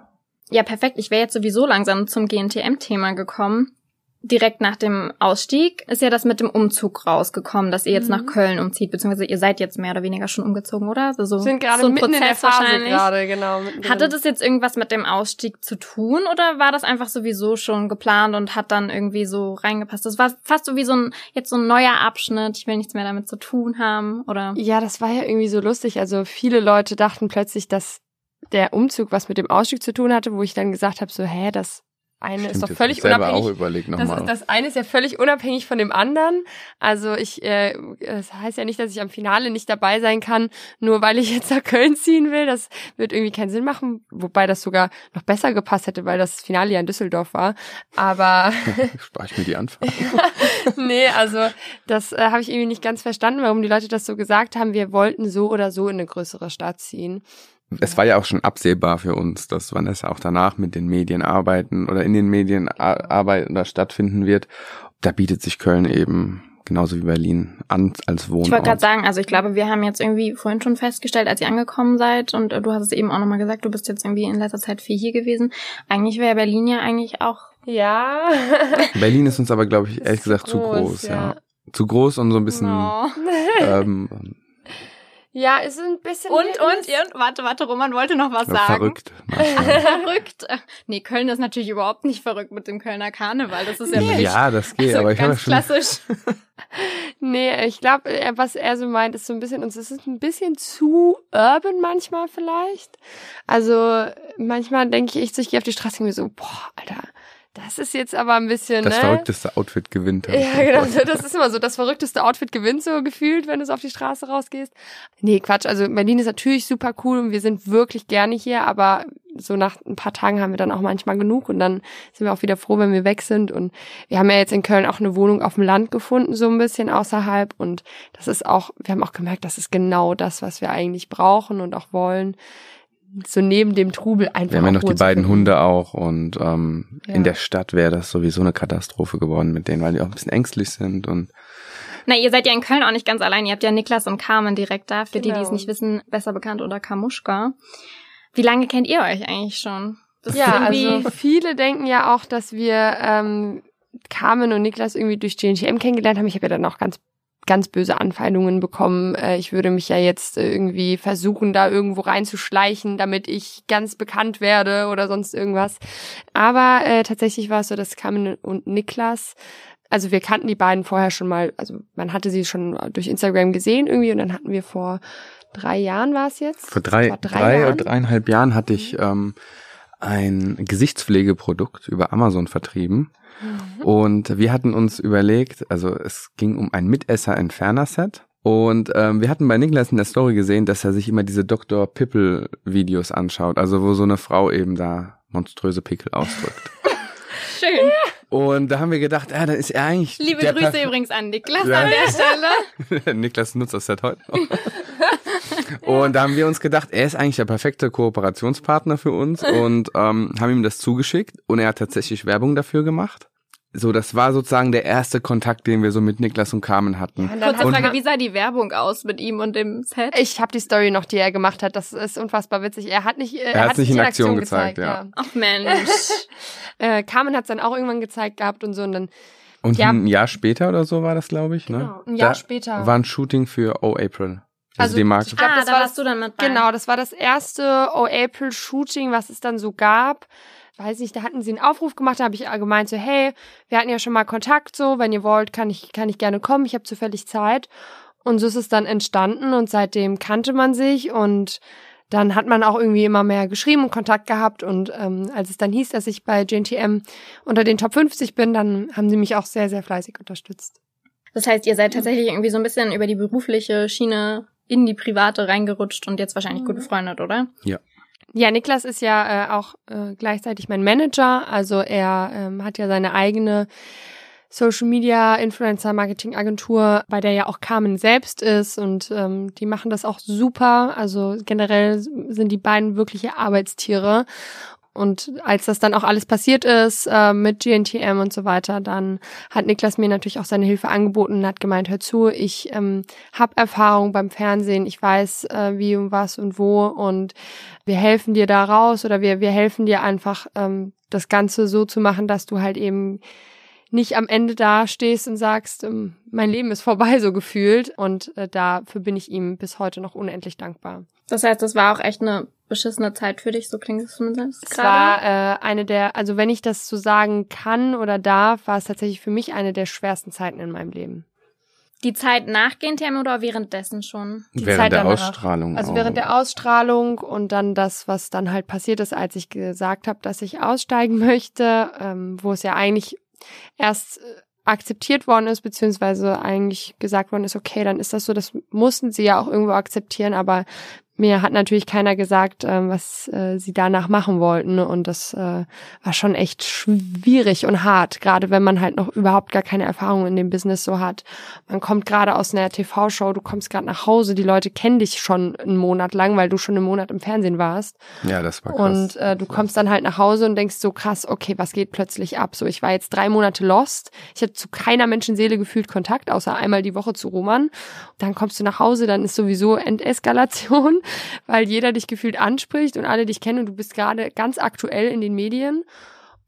Ja, perfekt. Ich wäre jetzt sowieso langsam zum GNTM-Thema gekommen. Direkt nach dem Ausstieg ist ja das mit dem Umzug rausgekommen, dass ihr jetzt Mhm. nach Köln umzieht, beziehungsweise ihr seid jetzt mehr oder weniger schon umgezogen, oder? Also so, sind gerade so ein mitten in der Prozess Phase wahrscheinlich. gerade, genau. Hatte das jetzt irgendwas mit dem Ausstieg zu tun oder war das einfach sowieso schon geplant und hat dann irgendwie so reingepasst? Das war fast so wie so ein, jetzt so ein neuer Abschnitt. Ich will nichts mehr damit zu tun haben oder? Ja, das war ja irgendwie so lustig. Also viele Leute dachten plötzlich, dass der Umzug was mit dem Ausstieg zu tun hatte, wo ich dann gesagt habe, so, hä, das eine ist Stimmt, doch jetzt völlig selber unabhängig. auch überlegt Das, nochmal. ist, das eine ist ja völlig unabhängig von dem anderen. Also ich, äh, das heißt ja nicht, dass ich am Finale nicht dabei sein kann, nur weil ich jetzt nach Köln ziehen will. Das wird irgendwie keinen Sinn machen, wobei das sogar noch besser gepasst hätte, weil das Finale ja in Düsseldorf war. Aber Spare ich mir die Anfrage. nee, also das äh, habe ich irgendwie nicht ganz verstanden, warum die Leute das so gesagt haben. Wir wollten so oder so in eine größere Stadt ziehen. Es war ja auch schon absehbar für uns, dass Vanessa auch danach mit den Medien arbeiten oder in den Medien ar- arbeiten oder stattfinden wird. Da bietet sich Köln eben genauso wie Berlin an als Wohnort. Ich wollte gerade sagen, also ich glaube, wir haben jetzt irgendwie vorhin schon festgestellt, als ihr angekommen seid und äh, du hast es eben auch nochmal gesagt, du bist jetzt irgendwie in letzter Zeit viel hier gewesen. Eigentlich wäre Berlin ja eigentlich auch Ja. Berlin ist uns aber, glaube ich, ehrlich gesagt zu groß, groß, ja. ja. Zu groß und so ein bisschen Oh. ähm, Ja, ist ein bisschen. Und, und, ihr, warte, warte, Roman wollte noch was sagen. verrückt. verrückt. Nee, Köln ist natürlich überhaupt nicht verrückt mit dem Kölner Karneval. Das ist ja wirklich ja, das geht, also aber ich ganz schon klassisch. Nee, ich glaube, was er so meint, ist so ein bisschen, uns ist es ein bisschen zu urban manchmal vielleicht. Also manchmal denke ich ich gehe auf die Straße und mir so, boah, Alter, das ist jetzt aber ein bisschen, das ne? verrückteste Outfit gewinnt. Ja, genau. Das ist immer so. Das verrückteste Outfit gewinnt so gefühlt, wenn du so auf die Straße rausgehst. Nee, Quatsch. Also Berlin ist natürlich super cool und wir sind wirklich gerne hier, aber so nach ein paar Tagen haben wir dann auch manchmal genug und dann sind wir auch wieder froh, wenn wir weg sind. Und wir haben ja jetzt in Köln auch eine Wohnung auf dem Land gefunden, so ein bisschen außerhalb. Und das ist auch, wir haben auch gemerkt, das ist genau das, was wir eigentlich brauchen und auch wollen. So neben dem Trubel einfach. Wir haben ja noch die beiden finden. Hunde auch und ähm, Ja. in der Stadt wäre das sowieso eine Katastrophe geworden mit denen, weil die auch ein bisschen ängstlich sind und Na, ihr seid ja in Köln auch nicht ganz allein. Ihr habt ja Niklas und Carmen direkt da. Für die, die es Genau. nicht wissen, besser bekannt unter Kamuschka. Wie lange kennt ihr euch eigentlich schon? Das Ja, also viele denken ja auch, dass wir ähm, Carmen und Niklas irgendwie durch GNTM kennengelernt haben. Ich habe ja dann auch ganz ganz böse Anfeindungen bekommen. Äh, ich würde mich ja jetzt äh, irgendwie versuchen, da irgendwo reinzuschleichen, damit ich ganz bekannt werde oder sonst irgendwas. Aber äh, tatsächlich war es so, dass Carmen und Niklas also wir kannten die beiden vorher schon mal, also man hatte sie schon durch Instagram gesehen irgendwie und dann hatten wir vor drei Jahren war es jetzt. vor drei, Vor drei, oder Jahren. dreieinhalb Jahren hatte ich ähm, ein Gesichtspflegeprodukt über Amazon vertrieben Mhm. und wir hatten uns überlegt, also es ging um ein Mitesser-Entferner-Set Und ähm, wir hatten bei Niklas in der Story gesehen, dass er sich immer diese Dr. Pippel-Videos anschaut, also wo so eine Frau eben da monströse Pickel ausdrückt. Schön. Und da haben wir gedacht, ja, dann ist er eigentlich. Liebe Grüße Perf- übrigens an Niklas Ja. an der Stelle. Niklas nutzt das seit heute. und da haben wir uns gedacht, er ist eigentlich der perfekte Kooperationspartner für uns und ähm, haben ihm das zugeschickt und er hat tatsächlich Werbung dafür gemacht. So, das war sozusagen der erste Kontakt, den wir so mit Niklas und Carmen hatten. Und dann Kurze hat- Frage, wie sah die Werbung aus mit ihm und dem Set? Ich habe die Story noch, die er gemacht hat. Das ist unfassbar witzig. Er hat nicht, äh, Er sich nicht in Aktion gezeigt, ja. Ach Mensch. Äh, Carmen hat es dann auch irgendwann gezeigt gehabt und so und dann Und Ja. ein Jahr später oder so war das, glaube ich. Ne? Genau, ein Jahr da später. War ein Shooting für Oh April. Also, Also, die Marke. ich glaub, ah, das da war warst das- du dann mit bei. Genau, das war das erste Oh April Shooting, was es dann so gab. Weiß nicht, da hatten sie einen Aufruf gemacht, da habe ich gemeint so, hey, wir hatten ja schon mal Kontakt so, wenn ihr wollt, kann ich kann ich gerne kommen, ich habe zufällig Zeit. Und so ist es dann entstanden und seitdem kannte man sich und dann hat man auch irgendwie immer mehr geschrieben und Kontakt gehabt und ähm, als es dann hieß, dass ich bei JNTM unter den Top 50 bin, dann haben sie mich auch sehr, sehr fleißig unterstützt. Das heißt, ihr seid tatsächlich irgendwie so ein bisschen über die berufliche Schiene in die private reingerutscht und jetzt wahrscheinlich gut befreundet, oder? Ja, Niklas ist ja äh, auch äh, gleichzeitig mein Manager. Also er ähm, hat ja seine eigene Social Media Influencer Marketing Agentur, bei der ja auch Carmen selbst ist und ähm, die machen das auch super. Also generell sind die beiden wirkliche Arbeitstiere. Und als das dann auch alles passiert ist äh, mit GNTM und so weiter, dann hat Niklas mir natürlich auch seine Hilfe angeboten und hat gemeint, hör zu, ich ähm, habe Erfahrung beim Fernsehen, ich weiß äh, wie und was und wo und wir helfen dir da raus oder wir, wir helfen dir einfach, ähm, das Ganze so zu machen, dass du halt eben nicht am Ende da stehst und sagst, ähm, mein Leben ist vorbei, so gefühlt. Und äh, dafür bin ich ihm bis heute noch unendlich dankbar. Das heißt, das war auch echt eine beschissene Zeit für dich, so klingt es zumindest Es war äh, eine der, also wenn ich das so sagen kann oder darf, war es tatsächlich für mich eine der schwersten Zeiten in meinem Leben. Die Zeit nach GNTM oder währenddessen schon? die während Zeit der danach. Ausstrahlung. Also auch. während der Ausstrahlung und dann das, was dann halt passiert ist, als ich gesagt habe, dass ich aussteigen möchte, ähm, wo es ja eigentlich erst äh, akzeptiert worden ist, beziehungsweise eigentlich gesagt worden ist, okay, dann ist das so, das mussten sie ja auch irgendwo akzeptieren, aber mir hat natürlich keiner gesagt, ähm, was äh, sie danach machen wollten und das äh, war schon echt schwierig und hart, gerade wenn man halt noch überhaupt gar keine Erfahrung in dem Business so hat. Man kommt gerade aus einer TV-Show, du kommst gerade nach Hause, die Leute kennen dich schon einen Monat lang, weil du schon einen Monat im Fernsehen warst Ja, das war krass. und äh, du kommst dann halt nach Hause und denkst so krass, okay, was geht plötzlich ab? So, ich war jetzt drei Monate lost. Ich hatte zu keiner Menschenseele gefühlt Kontakt, außer einmal die Woche zu Roman. Dann kommst du nach Hause, dann ist sowieso Endeskalation, weil jeder dich gefühlt anspricht und alle dich kennen und du bist gerade ganz aktuell in den Medien.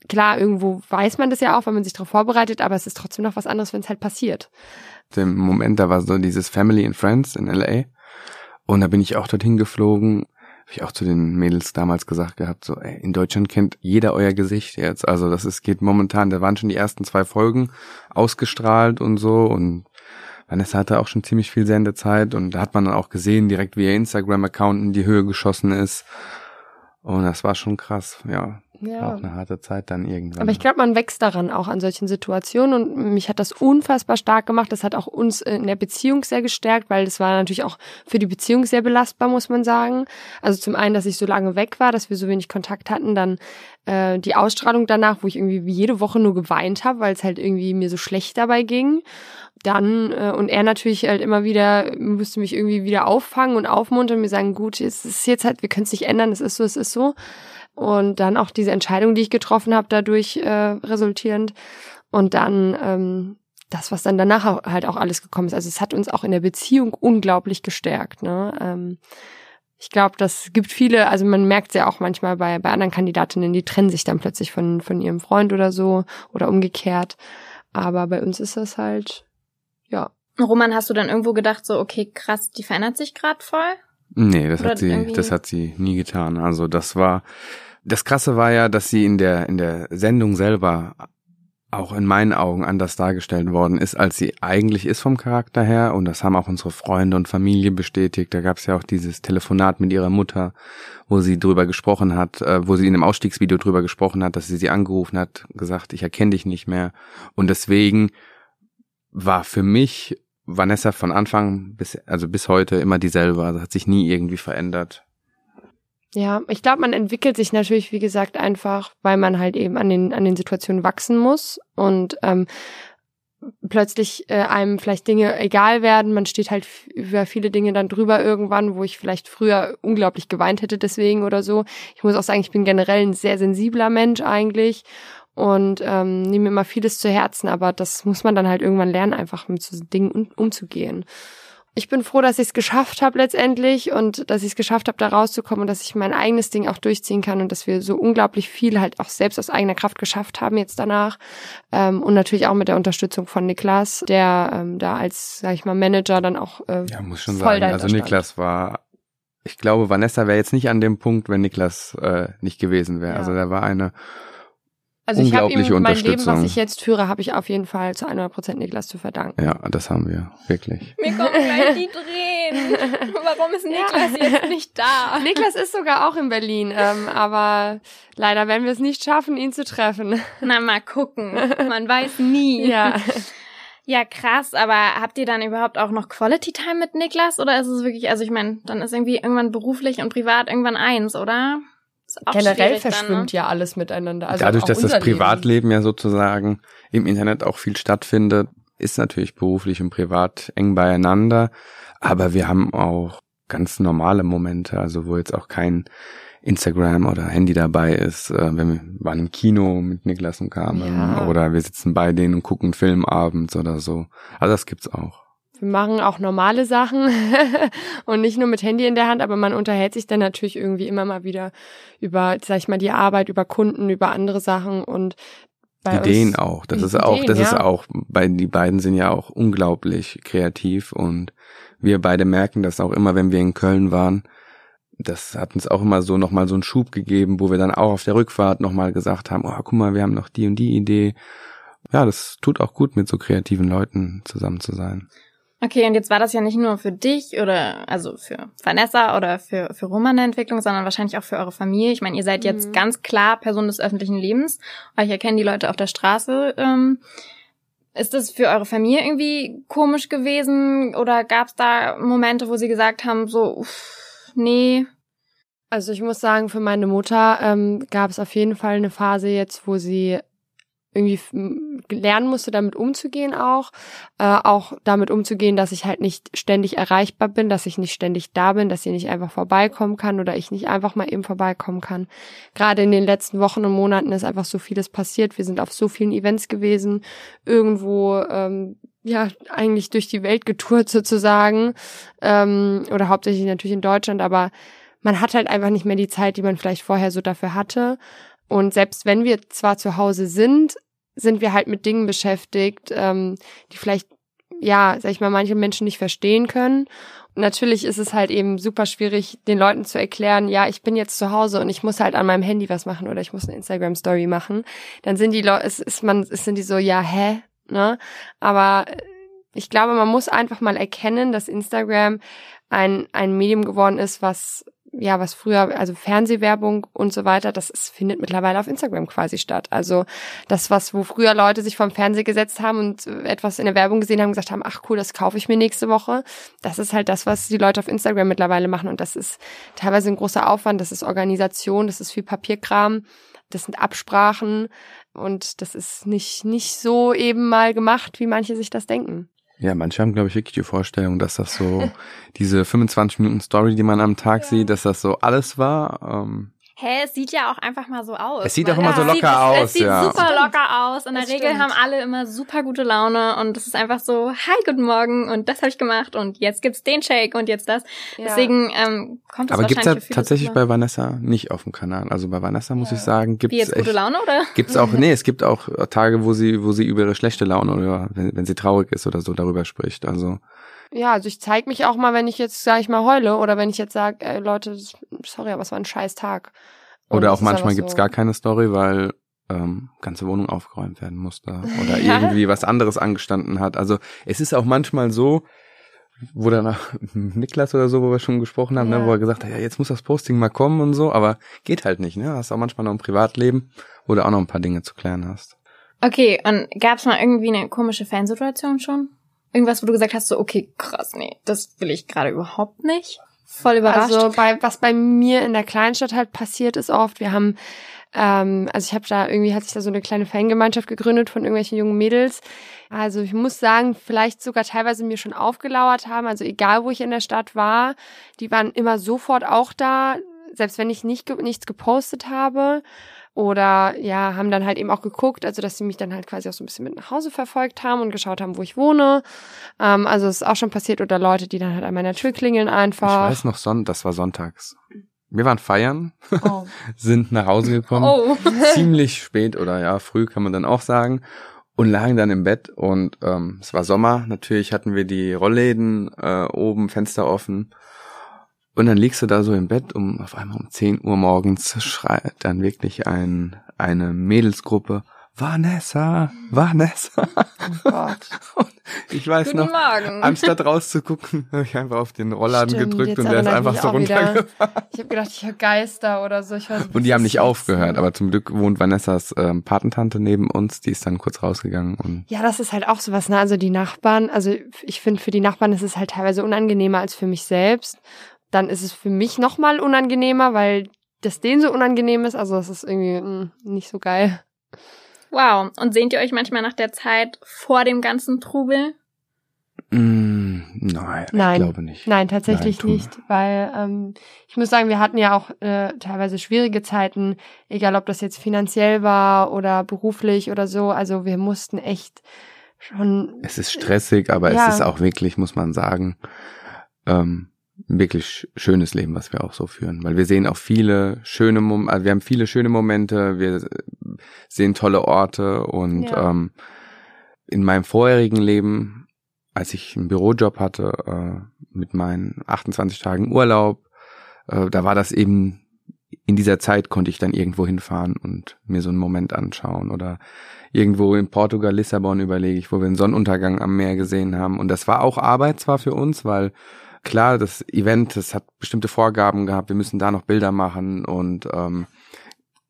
Klar, irgendwo weiß man das ja auch, wenn man sich darauf vorbereitet, aber es ist trotzdem noch was anderes, wenn es halt passiert. dem Moment, da war so dieses Family and Friends in LA. Und da bin ich auch dorthin geflogen. Habe ich auch zu den Mädels damals gesagt gehabt, so, ey, in Deutschland kennt jeder euer Gesicht jetzt. Also das ist, geht momentan, da waren schon die ersten zwei Folgen ausgestrahlt und so. Und Vanessa hatte auch schon ziemlich viel Sendezeit. Und da hat man dann auch gesehen, direkt wie ihr Instagram-Account in die Höhe geschossen ist. Und das war schon krass, ja. War auch eine harte Zeit dann irgendwann. Aber ich glaube, man wächst daran auch an solchen Situationen und mich hat das unfassbar stark gemacht. Das hat auch uns in der Beziehung sehr gestärkt, weil das war natürlich auch für die Beziehung sehr belastbar, muss man sagen. Also zum einen, dass ich so lange weg war, dass wir so wenig Kontakt hatten, dann äh, die Ausstrahlung danach, wo ich irgendwie wie jede Woche nur geweint habe, weil es halt irgendwie mir so schlecht dabei ging. Dann äh, und er natürlich halt immer wieder musste mich irgendwie wieder auffangen und aufmuntern, mir sagen, gut, es ist jetzt halt, wir können es nicht ändern, es ist so, es ist so. Und dann auch diese Entscheidung, die ich getroffen habe, dadurch äh, resultierend. Und dann ähm, das, was dann danach halt auch alles gekommen ist. Also es hat uns auch in der Beziehung unglaublich gestärkt. Ne? Ähm, ich glaube, das gibt viele, also man merkt es ja auch manchmal bei, bei anderen Kandidatinnen, die trennen sich dann plötzlich von, von ihrem Freund oder so oder umgekehrt. Aber bei uns ist das halt, ja. Roman, hast du dann irgendwo gedacht, so, okay, krass, die verändert sich gerade voll? Nee, das Oder hat sie, irgendwie- das hat sie nie getan. Also das war, das Krasse war ja, dass sie in der, in der Sendung selber auch in meinen Augen anders dargestellt worden ist, als sie eigentlich ist vom Charakter her. Und das haben auch unsere Freunde und Familie bestätigt. Da gab es ja auch dieses Telefonat mit ihrer Mutter, wo sie drüber gesprochen hat, äh, wo sie in einem Ausstiegsvideo drüber gesprochen hat, dass sie sie angerufen hat, gesagt, ich erkenne dich nicht mehr. Und deswegen war für mich Vanessa von Anfang bis, also bis heute immer dieselbe, also hat sich nie irgendwie verändert. Ja, ich glaube, man entwickelt sich natürlich, wie gesagt, einfach, weil man halt eben an den, an den Situationen wachsen muss und ähm, plötzlich äh, einem vielleicht Dinge egal werden. Man steht halt über viele Dinge dann drüber irgendwann, wo ich vielleicht früher unglaublich geweint hätte deswegen oder so. Ich muss auch sagen, ich bin generell ein sehr sensibler Mensch eigentlich und ähm, nehme immer vieles zu Herzen, aber das muss man dann halt irgendwann lernen, einfach mit so Dingen um, umzugehen ich bin froh, dass ich es geschafft habe letztendlich und dass ich es geschafft habe, da rauszukommen und dass ich mein eigenes Ding auch durchziehen kann und dass wir so unglaublich viel halt auch selbst aus eigener Kraft geschafft haben jetzt danach. Ähm, und natürlich auch mit der Unterstützung von Niklas, der ähm, da als, sag ich mal, Manager dann auch äh, Ja, muss schon sagen. Also Niklas war, ich glaube, Vanessa wäre jetzt nicht an dem Punkt, wenn Niklas äh, nicht gewesen wäre. Ja. Also da war eine also ich habe ihm mein Leben, was ich jetzt führe, habe ich auf jeden Fall zu 100% Niklas zu verdanken. Ja, das haben wir, wirklich. Mir kommen gleich die Tränen. Warum ist Niklas ja. jetzt nicht da? Niklas ist sogar auch in Berlin, ähm, aber leider werden wir es nicht schaffen, ihn zu treffen. Na, mal gucken. Man weiß nie. Ja. Ja, krass, aber habt ihr dann überhaupt auch noch Quality Time mit Niklas oder ist es wirklich, also ich meine, dann ist irgendwie irgendwann beruflich und privat irgendwann eins, oder? Generell verschwimmt dann, ne? ja alles miteinander. Also Dadurch, dass das Privatleben ja sozusagen im Internet auch viel stattfindet, ist natürlich beruflich und privat eng beieinander. Aber wir haben auch ganz normale Momente, also wo jetzt auch kein Instagram oder Handy dabei ist. Äh, wenn wir waren im Kino mit Niklas und Carmen ja. oder wir sitzen bei denen und gucken Film abends oder so. Also das gibt's auch. Wir machen auch normale Sachen und nicht nur mit Handy in der Hand, aber man unterhält sich dann natürlich irgendwie immer mal wieder über, sag ich mal, die Arbeit, über Kunden, über andere Sachen und bei Ideen auch. Das ist Ideen, auch, das ja. ist auch, bei, die beiden sind ja auch unglaublich kreativ und wir beide merken das auch immer, wenn wir in Köln waren. Das hat uns auch immer so nochmal so einen Schub gegeben, wo wir dann auch auf der Rückfahrt nochmal gesagt haben, oh, guck mal, wir haben noch die und die Idee. Ja, das tut auch gut, mit so kreativen Leuten zusammen zu sein. Okay, und jetzt war das ja nicht nur für dich oder also für Vanessa oder für, für Roman Entwicklung, sondern wahrscheinlich auch für eure Familie. Ich meine, ihr seid jetzt mhm. ganz klar Person des öffentlichen Lebens. Euch erkennen die Leute auf der Straße. Ähm, ist das für eure Familie irgendwie komisch gewesen oder gab es da Momente, wo sie gesagt haben, so, uff, nee? Also ich muss sagen, für meine Mutter ähm, gab es auf jeden Fall eine Phase jetzt, wo sie irgendwie lernen musste, damit umzugehen auch. Äh, auch damit umzugehen, dass ich halt nicht ständig erreichbar bin, dass ich nicht ständig da bin, dass sie nicht einfach vorbeikommen kann oder ich nicht einfach mal eben vorbeikommen kann. Gerade in den letzten Wochen und Monaten ist einfach so vieles passiert. Wir sind auf so vielen Events gewesen, irgendwo ähm, ja eigentlich durch die Welt getourt sozusagen ähm, oder hauptsächlich natürlich in Deutschland, aber man hat halt einfach nicht mehr die Zeit, die man vielleicht vorher so dafür hatte. Und selbst wenn wir zwar zu Hause sind, sind wir halt mit Dingen beschäftigt, ähm, die vielleicht, ja, sag ich mal, manche Menschen nicht verstehen können. Und natürlich ist es halt eben super schwierig, den Leuten zu erklären, ja, ich bin jetzt zu Hause und ich muss halt an meinem Handy was machen oder ich muss eine Instagram-Story machen. Dann sind die Leute, es ist man, es sind die so, ja, hä? Ne? Aber ich glaube, man muss einfach mal erkennen, dass Instagram ein, ein Medium geworden ist, was ja, was früher, also Fernsehwerbung und so weiter, das ist, findet mittlerweile auf Instagram quasi statt. Also das, was, wo früher Leute sich vom Fernseher gesetzt haben und etwas in der Werbung gesehen haben, gesagt haben, ach cool, das kaufe ich mir nächste Woche. Das ist halt das, was die Leute auf Instagram mittlerweile machen. Und das ist teilweise ein großer Aufwand, das ist Organisation, das ist viel Papierkram, das sind Absprachen und das ist nicht, nicht so eben mal gemacht, wie manche sich das denken. Ja, manche haben, glaube ich, wirklich die Vorstellung, dass das so diese 25 Minuten Story, die man am Tag ja. sieht, dass das so alles war. Ähm, Hä, es sieht ja auch einfach mal so aus. Es sieht auch immer ja. so locker sieht, aus, es sieht ja. super locker aus. In der das Regel stimmt. haben alle immer super gute Laune und es ist einfach so, hi, guten Morgen und das habe ich gemacht und jetzt gibt's den Shake und jetzt das. Ja. Deswegen ähm, kommt es Aber gibt's da tatsächlich bei Vanessa nicht auf dem Kanal. Also bei Vanessa muss ja. ich sagen, gibt's Wie jetzt echt, gute Laune oder? Gibt's auch, nee, es gibt auch Tage, wo sie, wo sie über ihre schlechte Laune oder wenn, wenn sie traurig ist oder so darüber spricht. Also ja, also ich zeige mich auch mal, wenn ich jetzt, sag ich mal, heule oder wenn ich jetzt sage, ey Leute, sorry, aber es war ein scheiß Tag. Oder auch manchmal gibt's so gar keine Story, weil ähm, ganze Wohnung aufgeräumt werden musste oder ja. irgendwie was anderes angestanden hat. Also es ist auch manchmal so, wo dann Niklas oder so, wo wir schon gesprochen haben, ja. ne, wo er gesagt hat, ja, jetzt muss das Posting mal kommen und so, aber geht halt nicht, ne? Hast auch manchmal noch ein Privatleben, wo du auch noch ein paar Dinge zu klären hast. Okay, und gab's mal irgendwie eine komische Fansituation schon? Irgendwas, wo du gesagt hast, so, okay, krass, nee, das will ich gerade überhaupt nicht? Voll überrascht. Also bei, was bei mir in der Kleinstadt halt passiert ist oft, wir haben ähm, also ich habe da irgendwie hat sich da so eine kleine Fangemeinschaft gegründet von irgendwelchen jungen Mädels. Also ich muss sagen, vielleicht sogar teilweise mir schon aufgelauert haben. Also egal wo ich in der Stadt war, die waren immer sofort auch da, selbst wenn ich nicht nichts gepostet habe oder ja, haben dann halt eben auch geguckt, also dass sie mich dann halt quasi auch so ein bisschen mit nach Hause verfolgt haben und geschaut haben, wo ich wohne. Ähm, also es ist auch schon passiert oder Leute, die dann halt an meiner Tür klingeln einfach. Ich weiß noch, Son das war sonntags. Wir waren feiern, oh. sind nach Hause gekommen, oh. ziemlich spät oder ja, früh kann man dann auch sagen und lagen dann im Bett und ähm, es war Sommer, natürlich hatten wir die Rollläden äh, oben, Fenster offen und dann liegst du da so im Bett um auf einmal um 10 Uhr morgens schreit dann wirklich ein, eine Mädelsgruppe Vanessa, Vanessa. Oh Gott. Und ich weiß Guten noch, Morgen. anstatt rauszugucken, habe ich einfach auf den Rollladen Stimmt, gedrückt und der ist einfach so runtergefahren. Ich habe gedacht, ich höre Geister oder so. Weiß, und die haben nicht aufgehört, aber zum Glück wohnt Vanessas ähm, Patentante neben uns, die ist dann kurz rausgegangen. Und ja, das ist halt auch sowas, ne? Also die Nachbarn, also ich finde, für die Nachbarn ist es halt teilweise unangenehmer als für mich selbst. Dann ist es für mich nochmal unangenehmer, weil das denen so unangenehm ist. Also das ist irgendwie mh, hm, nicht so geil. Wow. Und sehnt ihr euch manchmal nach der Zeit vor dem ganzen Trubel? Mm, nein, nein, ich glaube nicht. Nein, tatsächlich nein, nicht, weil ähm, ich muss sagen, wir hatten ja auch äh, teilweise schwierige Zeiten, egal ob das jetzt finanziell war oder beruflich oder so. Also wir mussten echt schon. Es ist stressig, aber ja. es ist auch wirklich, muss man sagen, ähm, wirklich schönes Leben, was wir auch so führen, weil wir sehen auch viele schöne, Mom also wir haben viele schöne Momente, wir sehen tolle Orte und ja. ähm, in meinem vorherigen Leben, als ich einen Bürojob hatte, äh, mit meinen 28 Tagen Urlaub, äh, da war das eben in dieser Zeit konnte ich dann irgendwo hinfahren und mir so einen Moment anschauen oder irgendwo in Portugal, Lissabon überlege ich, wo wir einen Sonnenuntergang am Meer gesehen haben und das war auch Arbeit zwar für uns, weil klar, das Event, das hat bestimmte Vorgaben gehabt, wir müssen da noch Bilder machen und ähm,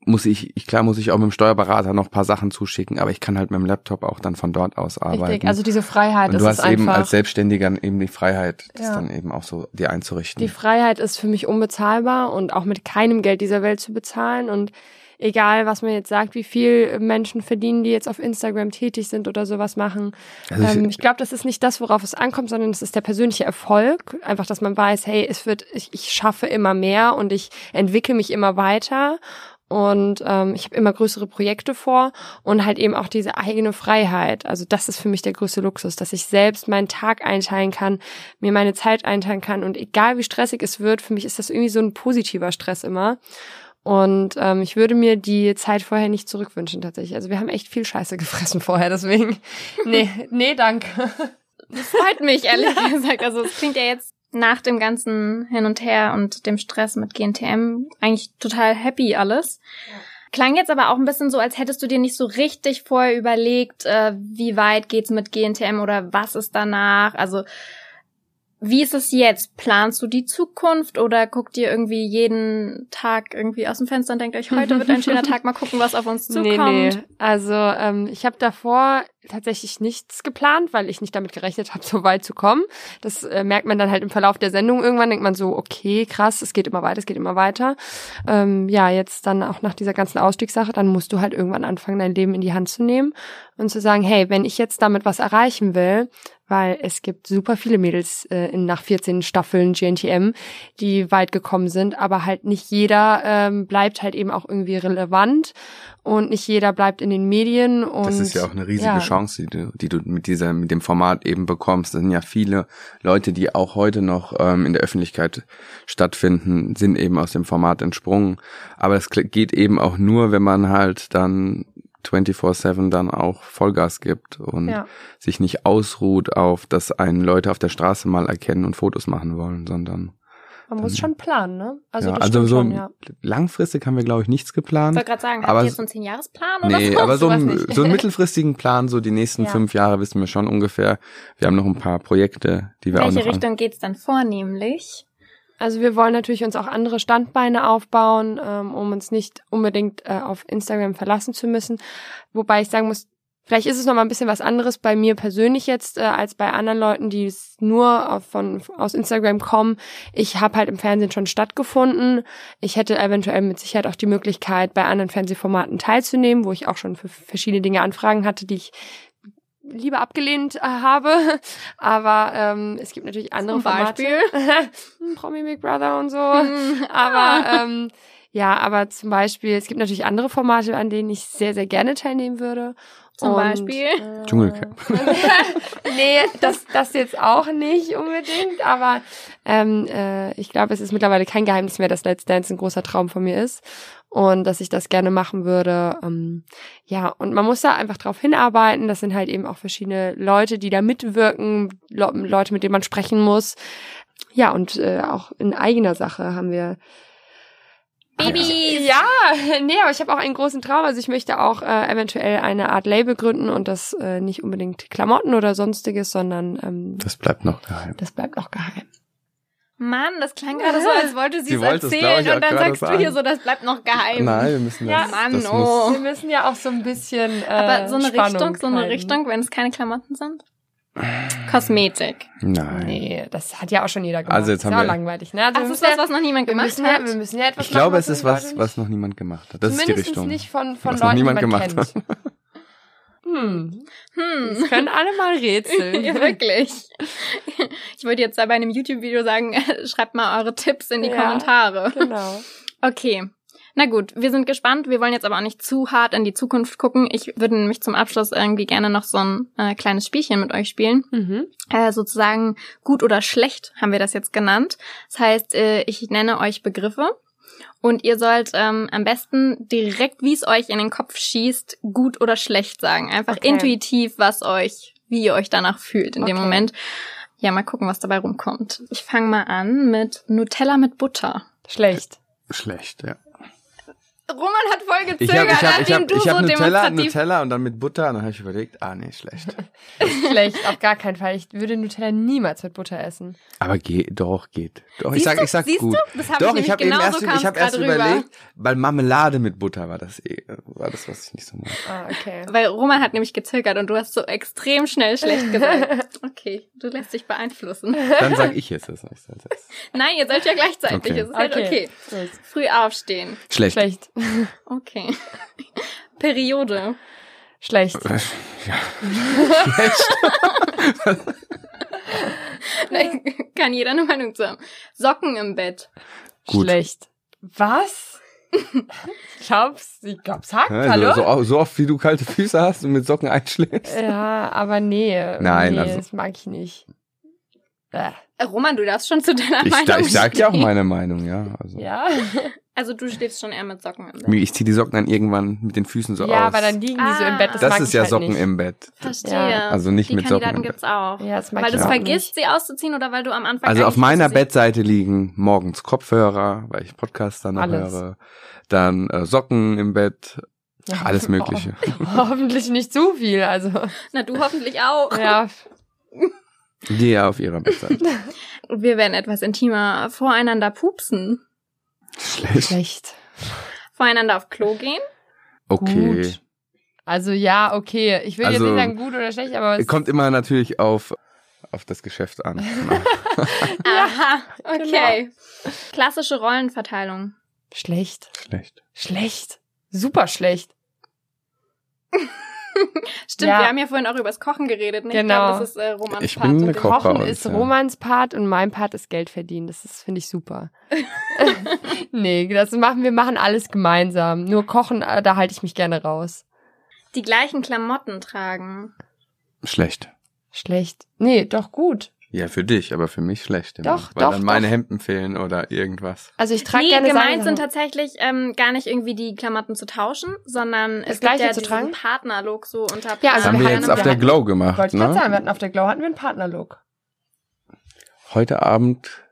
muss ich, ich klar muss ich auch mit dem Steuerberater noch paar Sachen zuschicken, aber ich kann halt mit dem Laptop auch dann von dort aus arbeiten. Richtig, also diese Freiheit und du hast eben als Selbstständiger eben die Freiheit, das ja. dann eben auch so dir einzurichten. Die Freiheit ist für mich unbezahlbar und auch mit keinem Geld dieser Welt zu bezahlen und egal was man jetzt sagt, wie viel Menschen verdienen, die jetzt auf Instagram tätig sind oder sowas machen. Also ich, ähm, ich glaube, das ist nicht das, worauf es ankommt, sondern es ist der persönliche Erfolg. Einfach, dass man weiß, hey, es wird, ich, ich schaffe immer mehr und ich entwickle mich immer weiter und ähm, ich habe immer größere Projekte vor und halt eben auch diese eigene Freiheit. Also das ist für mich der größte Luxus, dass ich selbst meinen Tag einteilen kann, mir meine Zeit einteilen kann und egal wie stressig es wird, für mich ist das irgendwie so ein positiver Stress immer. Und ähm, ich würde mir die Zeit vorher nicht zurückwünschen tatsächlich. Also wir haben echt viel Scheiße gefressen vorher, deswegen. Nee, nee, danke. Das freut mich, ehrlich gesagt. Also es klingt ja jetzt nach dem ganzen Hin und Her und dem Stress mit GNTM eigentlich total happy alles. Ja. Klang jetzt aber auch ein bisschen so, als hättest du dir nicht so richtig vorher überlegt, äh, wie weit geht's mit GNTM oder was ist danach. Also wie ist es jetzt? Planst du die Zukunft oder guckt ihr irgendwie jeden Tag irgendwie aus dem Fenster und denkt euch, heute wird ein schöner Tag, mal gucken, was auf uns zukommt? Nee, nee. Also ähm, ich habe davor tatsächlich nichts geplant, weil ich nicht damit gerechnet habe, so weit zu kommen. Das äh, merkt man dann halt im Verlauf der Sendung. Irgendwann denkt man so, okay, krass, es geht immer weiter, es geht immer weiter. Ähm, ja, jetzt dann auch nach dieser ganzen Ausstiegssache, dann musst du halt irgendwann anfangen, dein Leben in die Hand zu nehmen und zu sagen, hey, wenn ich jetzt damit was erreichen will, weil es gibt super viele Mädels äh, in, nach 14 Staffeln GNTM, die weit gekommen sind, aber halt nicht jeder ähm, bleibt halt eben auch irgendwie relevant und nicht jeder bleibt in den Medien. Und, das ist ja auch eine riesige ja. Chance, die du, die du mit dieser, mit dem Format eben bekommst. Das sind ja viele Leute, die auch heute noch ähm, in der Öffentlichkeit stattfinden, sind eben aus dem Format entsprungen. Aber es geht eben auch nur, wenn man halt dann 24-7 dann auch Vollgas gibt und ja. sich nicht ausruht auf, dass einen Leute auf der Straße mal erkennen und Fotos machen wollen, sondern man muss schon planen, ne? Also, ja, also so schon, ja. langfristig haben wir, glaube ich, nichts geplant. Ich wollte gerade sagen, aber, habt ihr so einen Zehn-Jahres-Plan oder nee, so? aber so, ein, so einen mittelfristigen Plan, so die nächsten ja. fünf Jahre wissen wir schon ungefähr. Wir haben noch ein paar Projekte, die wir Welche auch noch Welche Richtung geht's dann vornehmlich? Also wir wollen natürlich uns auch andere Standbeine aufbauen, ähm, um uns nicht unbedingt äh, auf Instagram verlassen zu müssen. Wobei ich sagen muss, Vielleicht ist es noch mal ein bisschen was anderes bei mir persönlich jetzt äh, als bei anderen Leuten, die es nur auf, von aus Instagram kommen. Ich habe halt im Fernsehen schon stattgefunden. Ich hätte eventuell mit Sicherheit auch die Möglichkeit, bei anderen Fernsehformaten teilzunehmen, wo ich auch schon für verschiedene Dinge Anfragen hatte, die ich lieber abgelehnt äh, habe. Aber ähm, es gibt natürlich andere Zum Formate. Beispiel? Promi Big Brother und so. Hm, Aber ähm, ja, aber zum Beispiel, es gibt natürlich andere Formate, an denen ich sehr, sehr gerne teilnehmen würde. Zum Und, Beispiel? Äh, Dschungelcamp. nee, das, das jetzt auch nicht unbedingt, aber ähm, äh, ich glaube, es ist mittlerweile kein Geheimnis mehr, dass Let's Dance ein großer Traum von mir ist und dass ich das gerne machen würde. Ähm, ja, und man muss da einfach drauf hinarbeiten. Das sind halt eben auch verschiedene Leute, die da mitwirken, Le Leute, mit denen man sprechen muss. Ja, und äh, auch in eigener Sache haben wir Babys! ja, nee, aber ich habe auch einen großen Traum. Also ich möchte auch äh, eventuell eine Art Label gründen und das äh, nicht unbedingt Klamotten oder sonstiges, sondern ähm, Das bleibt noch geheim. das bleibt auch geheim. Mann, das klang gerade so, als wollte sie Sie es erzählen und dann sagst du hier so, das bleibt noch geheim. Nein, wir müssen Ja, das. Mann, das oh. Wir müssen ja auch so ein bisschen. Äh, Aber so eine Spannung Richtung, so eine halten. Richtung, wenn es keine Klamotten sind? Kosmetik. nein. Nee, das hat ja auch schon jeder gemacht. Also jetzt ist haben auch wir- langweilig, ne? Also Ach, das ist müssen was, was noch niemand gemacht müssen hat? ja, wir müssen ja etwas Ich glaube, machen, es ist was, was noch niemand gemacht hat. Das ist die Zumindest Richtung. nicht von, von Was noch Leuten, niemand die man gemacht kennt. Hm, Hm. das können alle mal rätseln. Ja, wirklich. Ich wollte jetzt da bei einem YouTube-Video sagen, schreibt mal eure Tipps in die Ja. Kommentare. genau. Okay. Na gut, wir sind gespannt. Wir wollen jetzt aber auch nicht zu hart in die Zukunft gucken. Ich würde nämlich zum Abschluss irgendwie gerne noch so ein äh, kleines Spielchen mit euch spielen. Mhm. Äh, sozusagen gut oder schlecht haben wir das jetzt genannt. Das heißt, äh, ich nenne euch Begriffe und ihr sollt ähm, am besten direkt, wie es euch in den Kopf schießt, gut oder schlecht sagen. Einfach Okay. intuitiv, was euch, wie ihr euch danach fühlt in dem Okay. Moment. Ja, mal gucken, was dabei rumkommt. Ich fange mal an mit Nutella mit Butter. Schlecht. Schlecht, ja. Roman hat voll gezögert, Ich habe ich hab, ich nachdem hab, du ich so hab Nutella, demonstrativ... Nutella und dann mit Butter und dann habe ich überlegt, ah nee, schlecht. Schlecht, auf gar keinen Fall. Ich würde Nutella niemals mit Butter essen. Aber geht, doch, geht. Doch, ich sag, du? ich sag Siehst gut. du? Das hab ich doch, nämlich ich habe eben genauso erst, kam's ich hab erst rüber. überlegt, weil Marmelade mit Butter war das eh, war das, was ich nicht so mag. Ah, okay. Weil Roman hat nämlich gezögert und du hast so extrem schnell schlecht gesagt. Okay, du lässt dich beeinflussen. Dann sag ich jetzt. Ich das. Nein, ihr seid ja gleichzeitig. Okay. Es ist halt okay. Gut. Früh aufstehen. Schlecht. Schlecht. Okay. Periode. Schlecht. Kann jeder eine Meinung zu haben. Socken im Bett. Gut. Schlecht. Was? Glaubst du? Ich glaub's hackt, Ja, hallo? so, so, so oft wie du kalte Füße hast und mit Socken einschläfst. Ja, aber nee. Nein, nee, also- das mag ich nicht. Äh, Roman, du darfst schon zu deiner Ich, Meinung da, ich sag ja auch meine Meinung, ja. Also. ja. Also du schläfst schon eher mit Socken im Bett. Ich zieh die Socken dann irgendwann mit den Füßen so ja, aus. aber dann liegen die so im Bett. Das, das mag ist ich ja halt Socken nicht. im Bett. Verstehe. Ja, also nicht Die mit Socken Kandidaten im Bett. gibt's auch. Ja, das mag weil du es vergisst, sie auszuziehen oder weil du am Anfang Also auf meiner Bettseite liegen morgens Kopfhörer, weil ich Podcast dann Alles. höre. Dann äh, Socken im Bett, Ja. alles Mögliche. Hoffentlich nicht zu viel, also. Na, du hoffentlich auch. Ja, ja auf ihrer Bettseite. Wir werden etwas intimer voreinander pupsen. Schlecht. schlecht. Voreinander auf Klo gehen. Okay. Gut. Also ja, okay. Ich will Also, jetzt nicht sagen gut oder schlecht, aber es Kommt immer natürlich auf, auf das Geschäft an. Aha, okay. Genau. Klassische Rollenverteilung. schlecht. Schlecht. Schlecht. Super schlecht. Stimmt, Ja. wir haben ja vorhin auch übers Kochen geredet. Ne? Genau. Ich glaube, das ist äh, Romans Ich Part bin und eine Koch- Kochen uns, ist ja. Romans Part und mein Part ist Geld verdienen. Das ist finde ich super. nee, das machen wir machen alles gemeinsam. Nur kochen, äh, da halte ich mich gerne raus. Die gleichen Klamotten tragen. Schlecht. Schlecht. Nee, doch gut. Ja, für dich, aber für mich schlecht. Immer, Doch, weil doch, dann meine doch. Hemden fehlen oder irgendwas. Also ich trage nee, gerne gemeint sind tatsächlich ähm, gar nicht irgendwie die Klamotten zu tauschen, sondern es gibt ja zu tragen? Partnerlook so unter Ja, Das also haben wir jetzt auf wir der hatten- Glow gemacht, Wollte ich gerade sagen, wir ne? hatten auf der Glow hatten wir einen Partnerlook. Heute Abend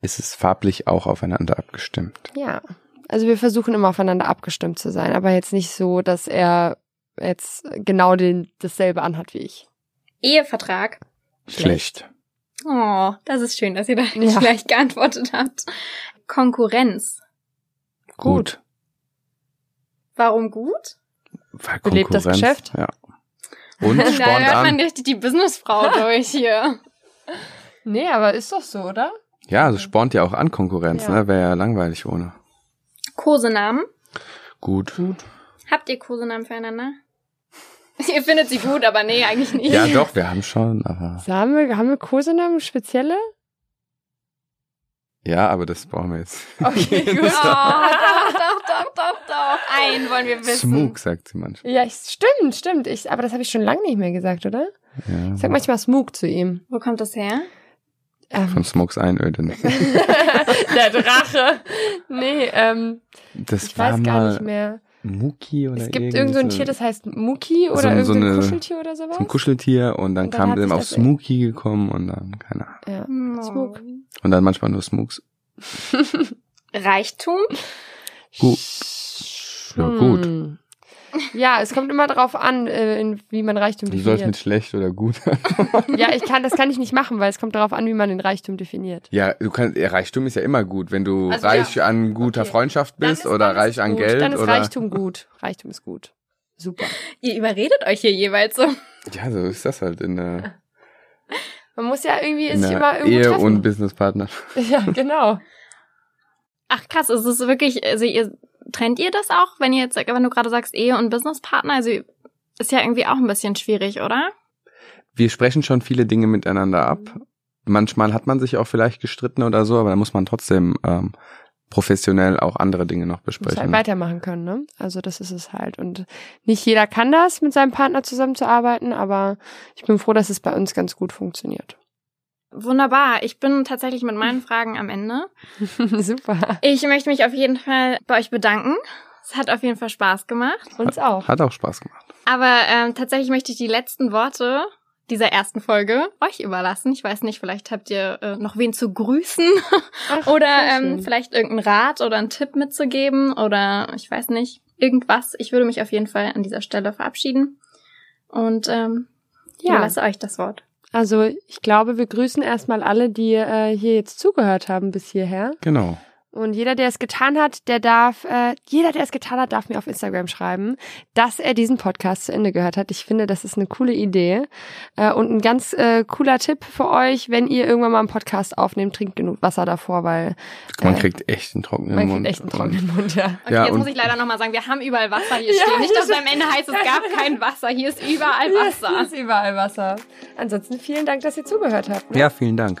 ist es farblich auch aufeinander abgestimmt. Ja. Also wir versuchen immer aufeinander abgestimmt zu sein, aber jetzt nicht so, dass er jetzt genau den, dasselbe anhat wie ich. Ehevertrag. Schlecht. Oh, das ist schön, dass ihr da nicht Ja. gleich geantwortet habt. Konkurrenz. Gut. Warum gut? Weil Belebt das Konkurrenz- Geschäft? Ja. Und Da spornt hört man an. richtig die Businessfrau durch hier. Nee, aber ist doch so, oder? Ja, also spornt ja auch an Konkurrenz, Ja. ne? Wäre ja langweilig ohne. Kosenamen. Gut. Habt ihr Kosenamen füreinander? ihr findet sie gut, aber nee, eigentlich nicht. Ja, doch, wir haben schon, aber. So, haben wir, haben wir Kosenamen spezielle? Ja, aber das brauchen wir jetzt. Okay, Oh, doch, doch, doch, doch, doch. Einen wollen wir wissen. Smook, sagt sie manchmal. Ja, ich, stimmt, stimmt. Ich, aber das habe ich schon lange nicht mehr gesagt, oder? Ja. Ich sag manchmal Smook zu ihm. Wo kommt das her? Ähm, Von Smokes Einöde. der Drache. Nee, ähm, Das ich war weiß gar mal nicht mehr. Muki oder Es gibt irgendwie irgend so ein Tier, das heißt Muki oder So- irgend so so ein eine- Kuscheltier oder sowas. so ein Kuscheltier und dann Und dann kam sich auf Smooky gekommen und dann, keine Ahnung. ja. Smook. Und dann manchmal nur Smooks. Reichtum. Gut. Ja, gut. Hm. Ja, es kommt immer drauf an, äh, in, wie man Reichtum Du sollst mit definiert. schlecht oder gut. Ja, ich kann, das kann ich nicht machen, weil es kommt darauf an, wie man den Reichtum definiert. ja, du kannst, ja, Reichtum ist ja immer gut, wenn du Also, reich an guter Okay. Freundschaft bist ist- oder ist reich an gut. Geld Dann ist oder. Reichtum gut. Reichtum ist gut. Super. Ihr überredet euch hier jeweils so. Ja, so ist das halt in der, Man muss ja irgendwie sich immer irgendwo Ehe treffen. und Businesspartner. ja, genau. Ach krass, ist es wirklich, also ihr trennt ihr das auch, wenn ihr jetzt, wenn du gerade sagst Ehe und Businesspartner? Also ist ja irgendwie auch ein bisschen schwierig, oder? Wir sprechen schon viele Dinge miteinander ab. Manchmal hat man sich auch vielleicht gestritten oder so, aber da muss man trotzdem ähm, professionell auch andere Dinge noch Muss halt besprechen. weitermachen können, ne? Also das ist es halt. Und nicht jeder kann das, mit seinem Partner zusammenzuarbeiten, aber ich bin froh, dass es bei uns ganz gut funktioniert. Wunderbar. Ich bin tatsächlich mit meinen Fragen am Ende. Super. Ich möchte mich auf jeden Fall bei euch bedanken. Es hat auf jeden Fall Spaß gemacht. Uns auch. Hat auch Spaß gemacht. Aber ähm, tatsächlich möchte ich die letzten Worte dieser ersten Folge euch überlassen. Ich weiß nicht, vielleicht habt ihr äh, noch wen zu grüßen Ach, oder ähm, vielleicht irgendeinen Rat oder einen Tipp mitzugeben oder ich weiß nicht, irgendwas. Ich würde mich auf jeden Fall an dieser Stelle verabschieden und ähm, Ja. überlasse euch das Wort. Also ich glaube, wir grüßen erstmal alle, die äh, hier jetzt zugehört haben bis hierher. Genau. Und jeder, der es getan hat, der darf, äh, jeder, der es getan hat, darf mir auf Instagram schreiben, dass er diesen Podcast zu Ende gehört hat. Ich finde, das ist eine coole Idee. Äh, und ein ganz äh, cooler Tipp für euch, wenn ihr irgendwann mal einen Podcast aufnehmt, trinkt genug Wasser davor, weil Man Äh, kriegt echt einen trockenen man Mund. kriegt echt einen trockenen Mund, ja. Okay, Ja, jetzt muss ich leider nochmal sagen, wir haben überall Wasser hier Ja, stehen. Nicht, dass hier es am Ende heißt, es gab kein Wasser. Hier ist überall Hier Wasser. ist überall Wasser. Ansonsten vielen Dank, dass ihr zugehört habt. ne? Ja, vielen Dank.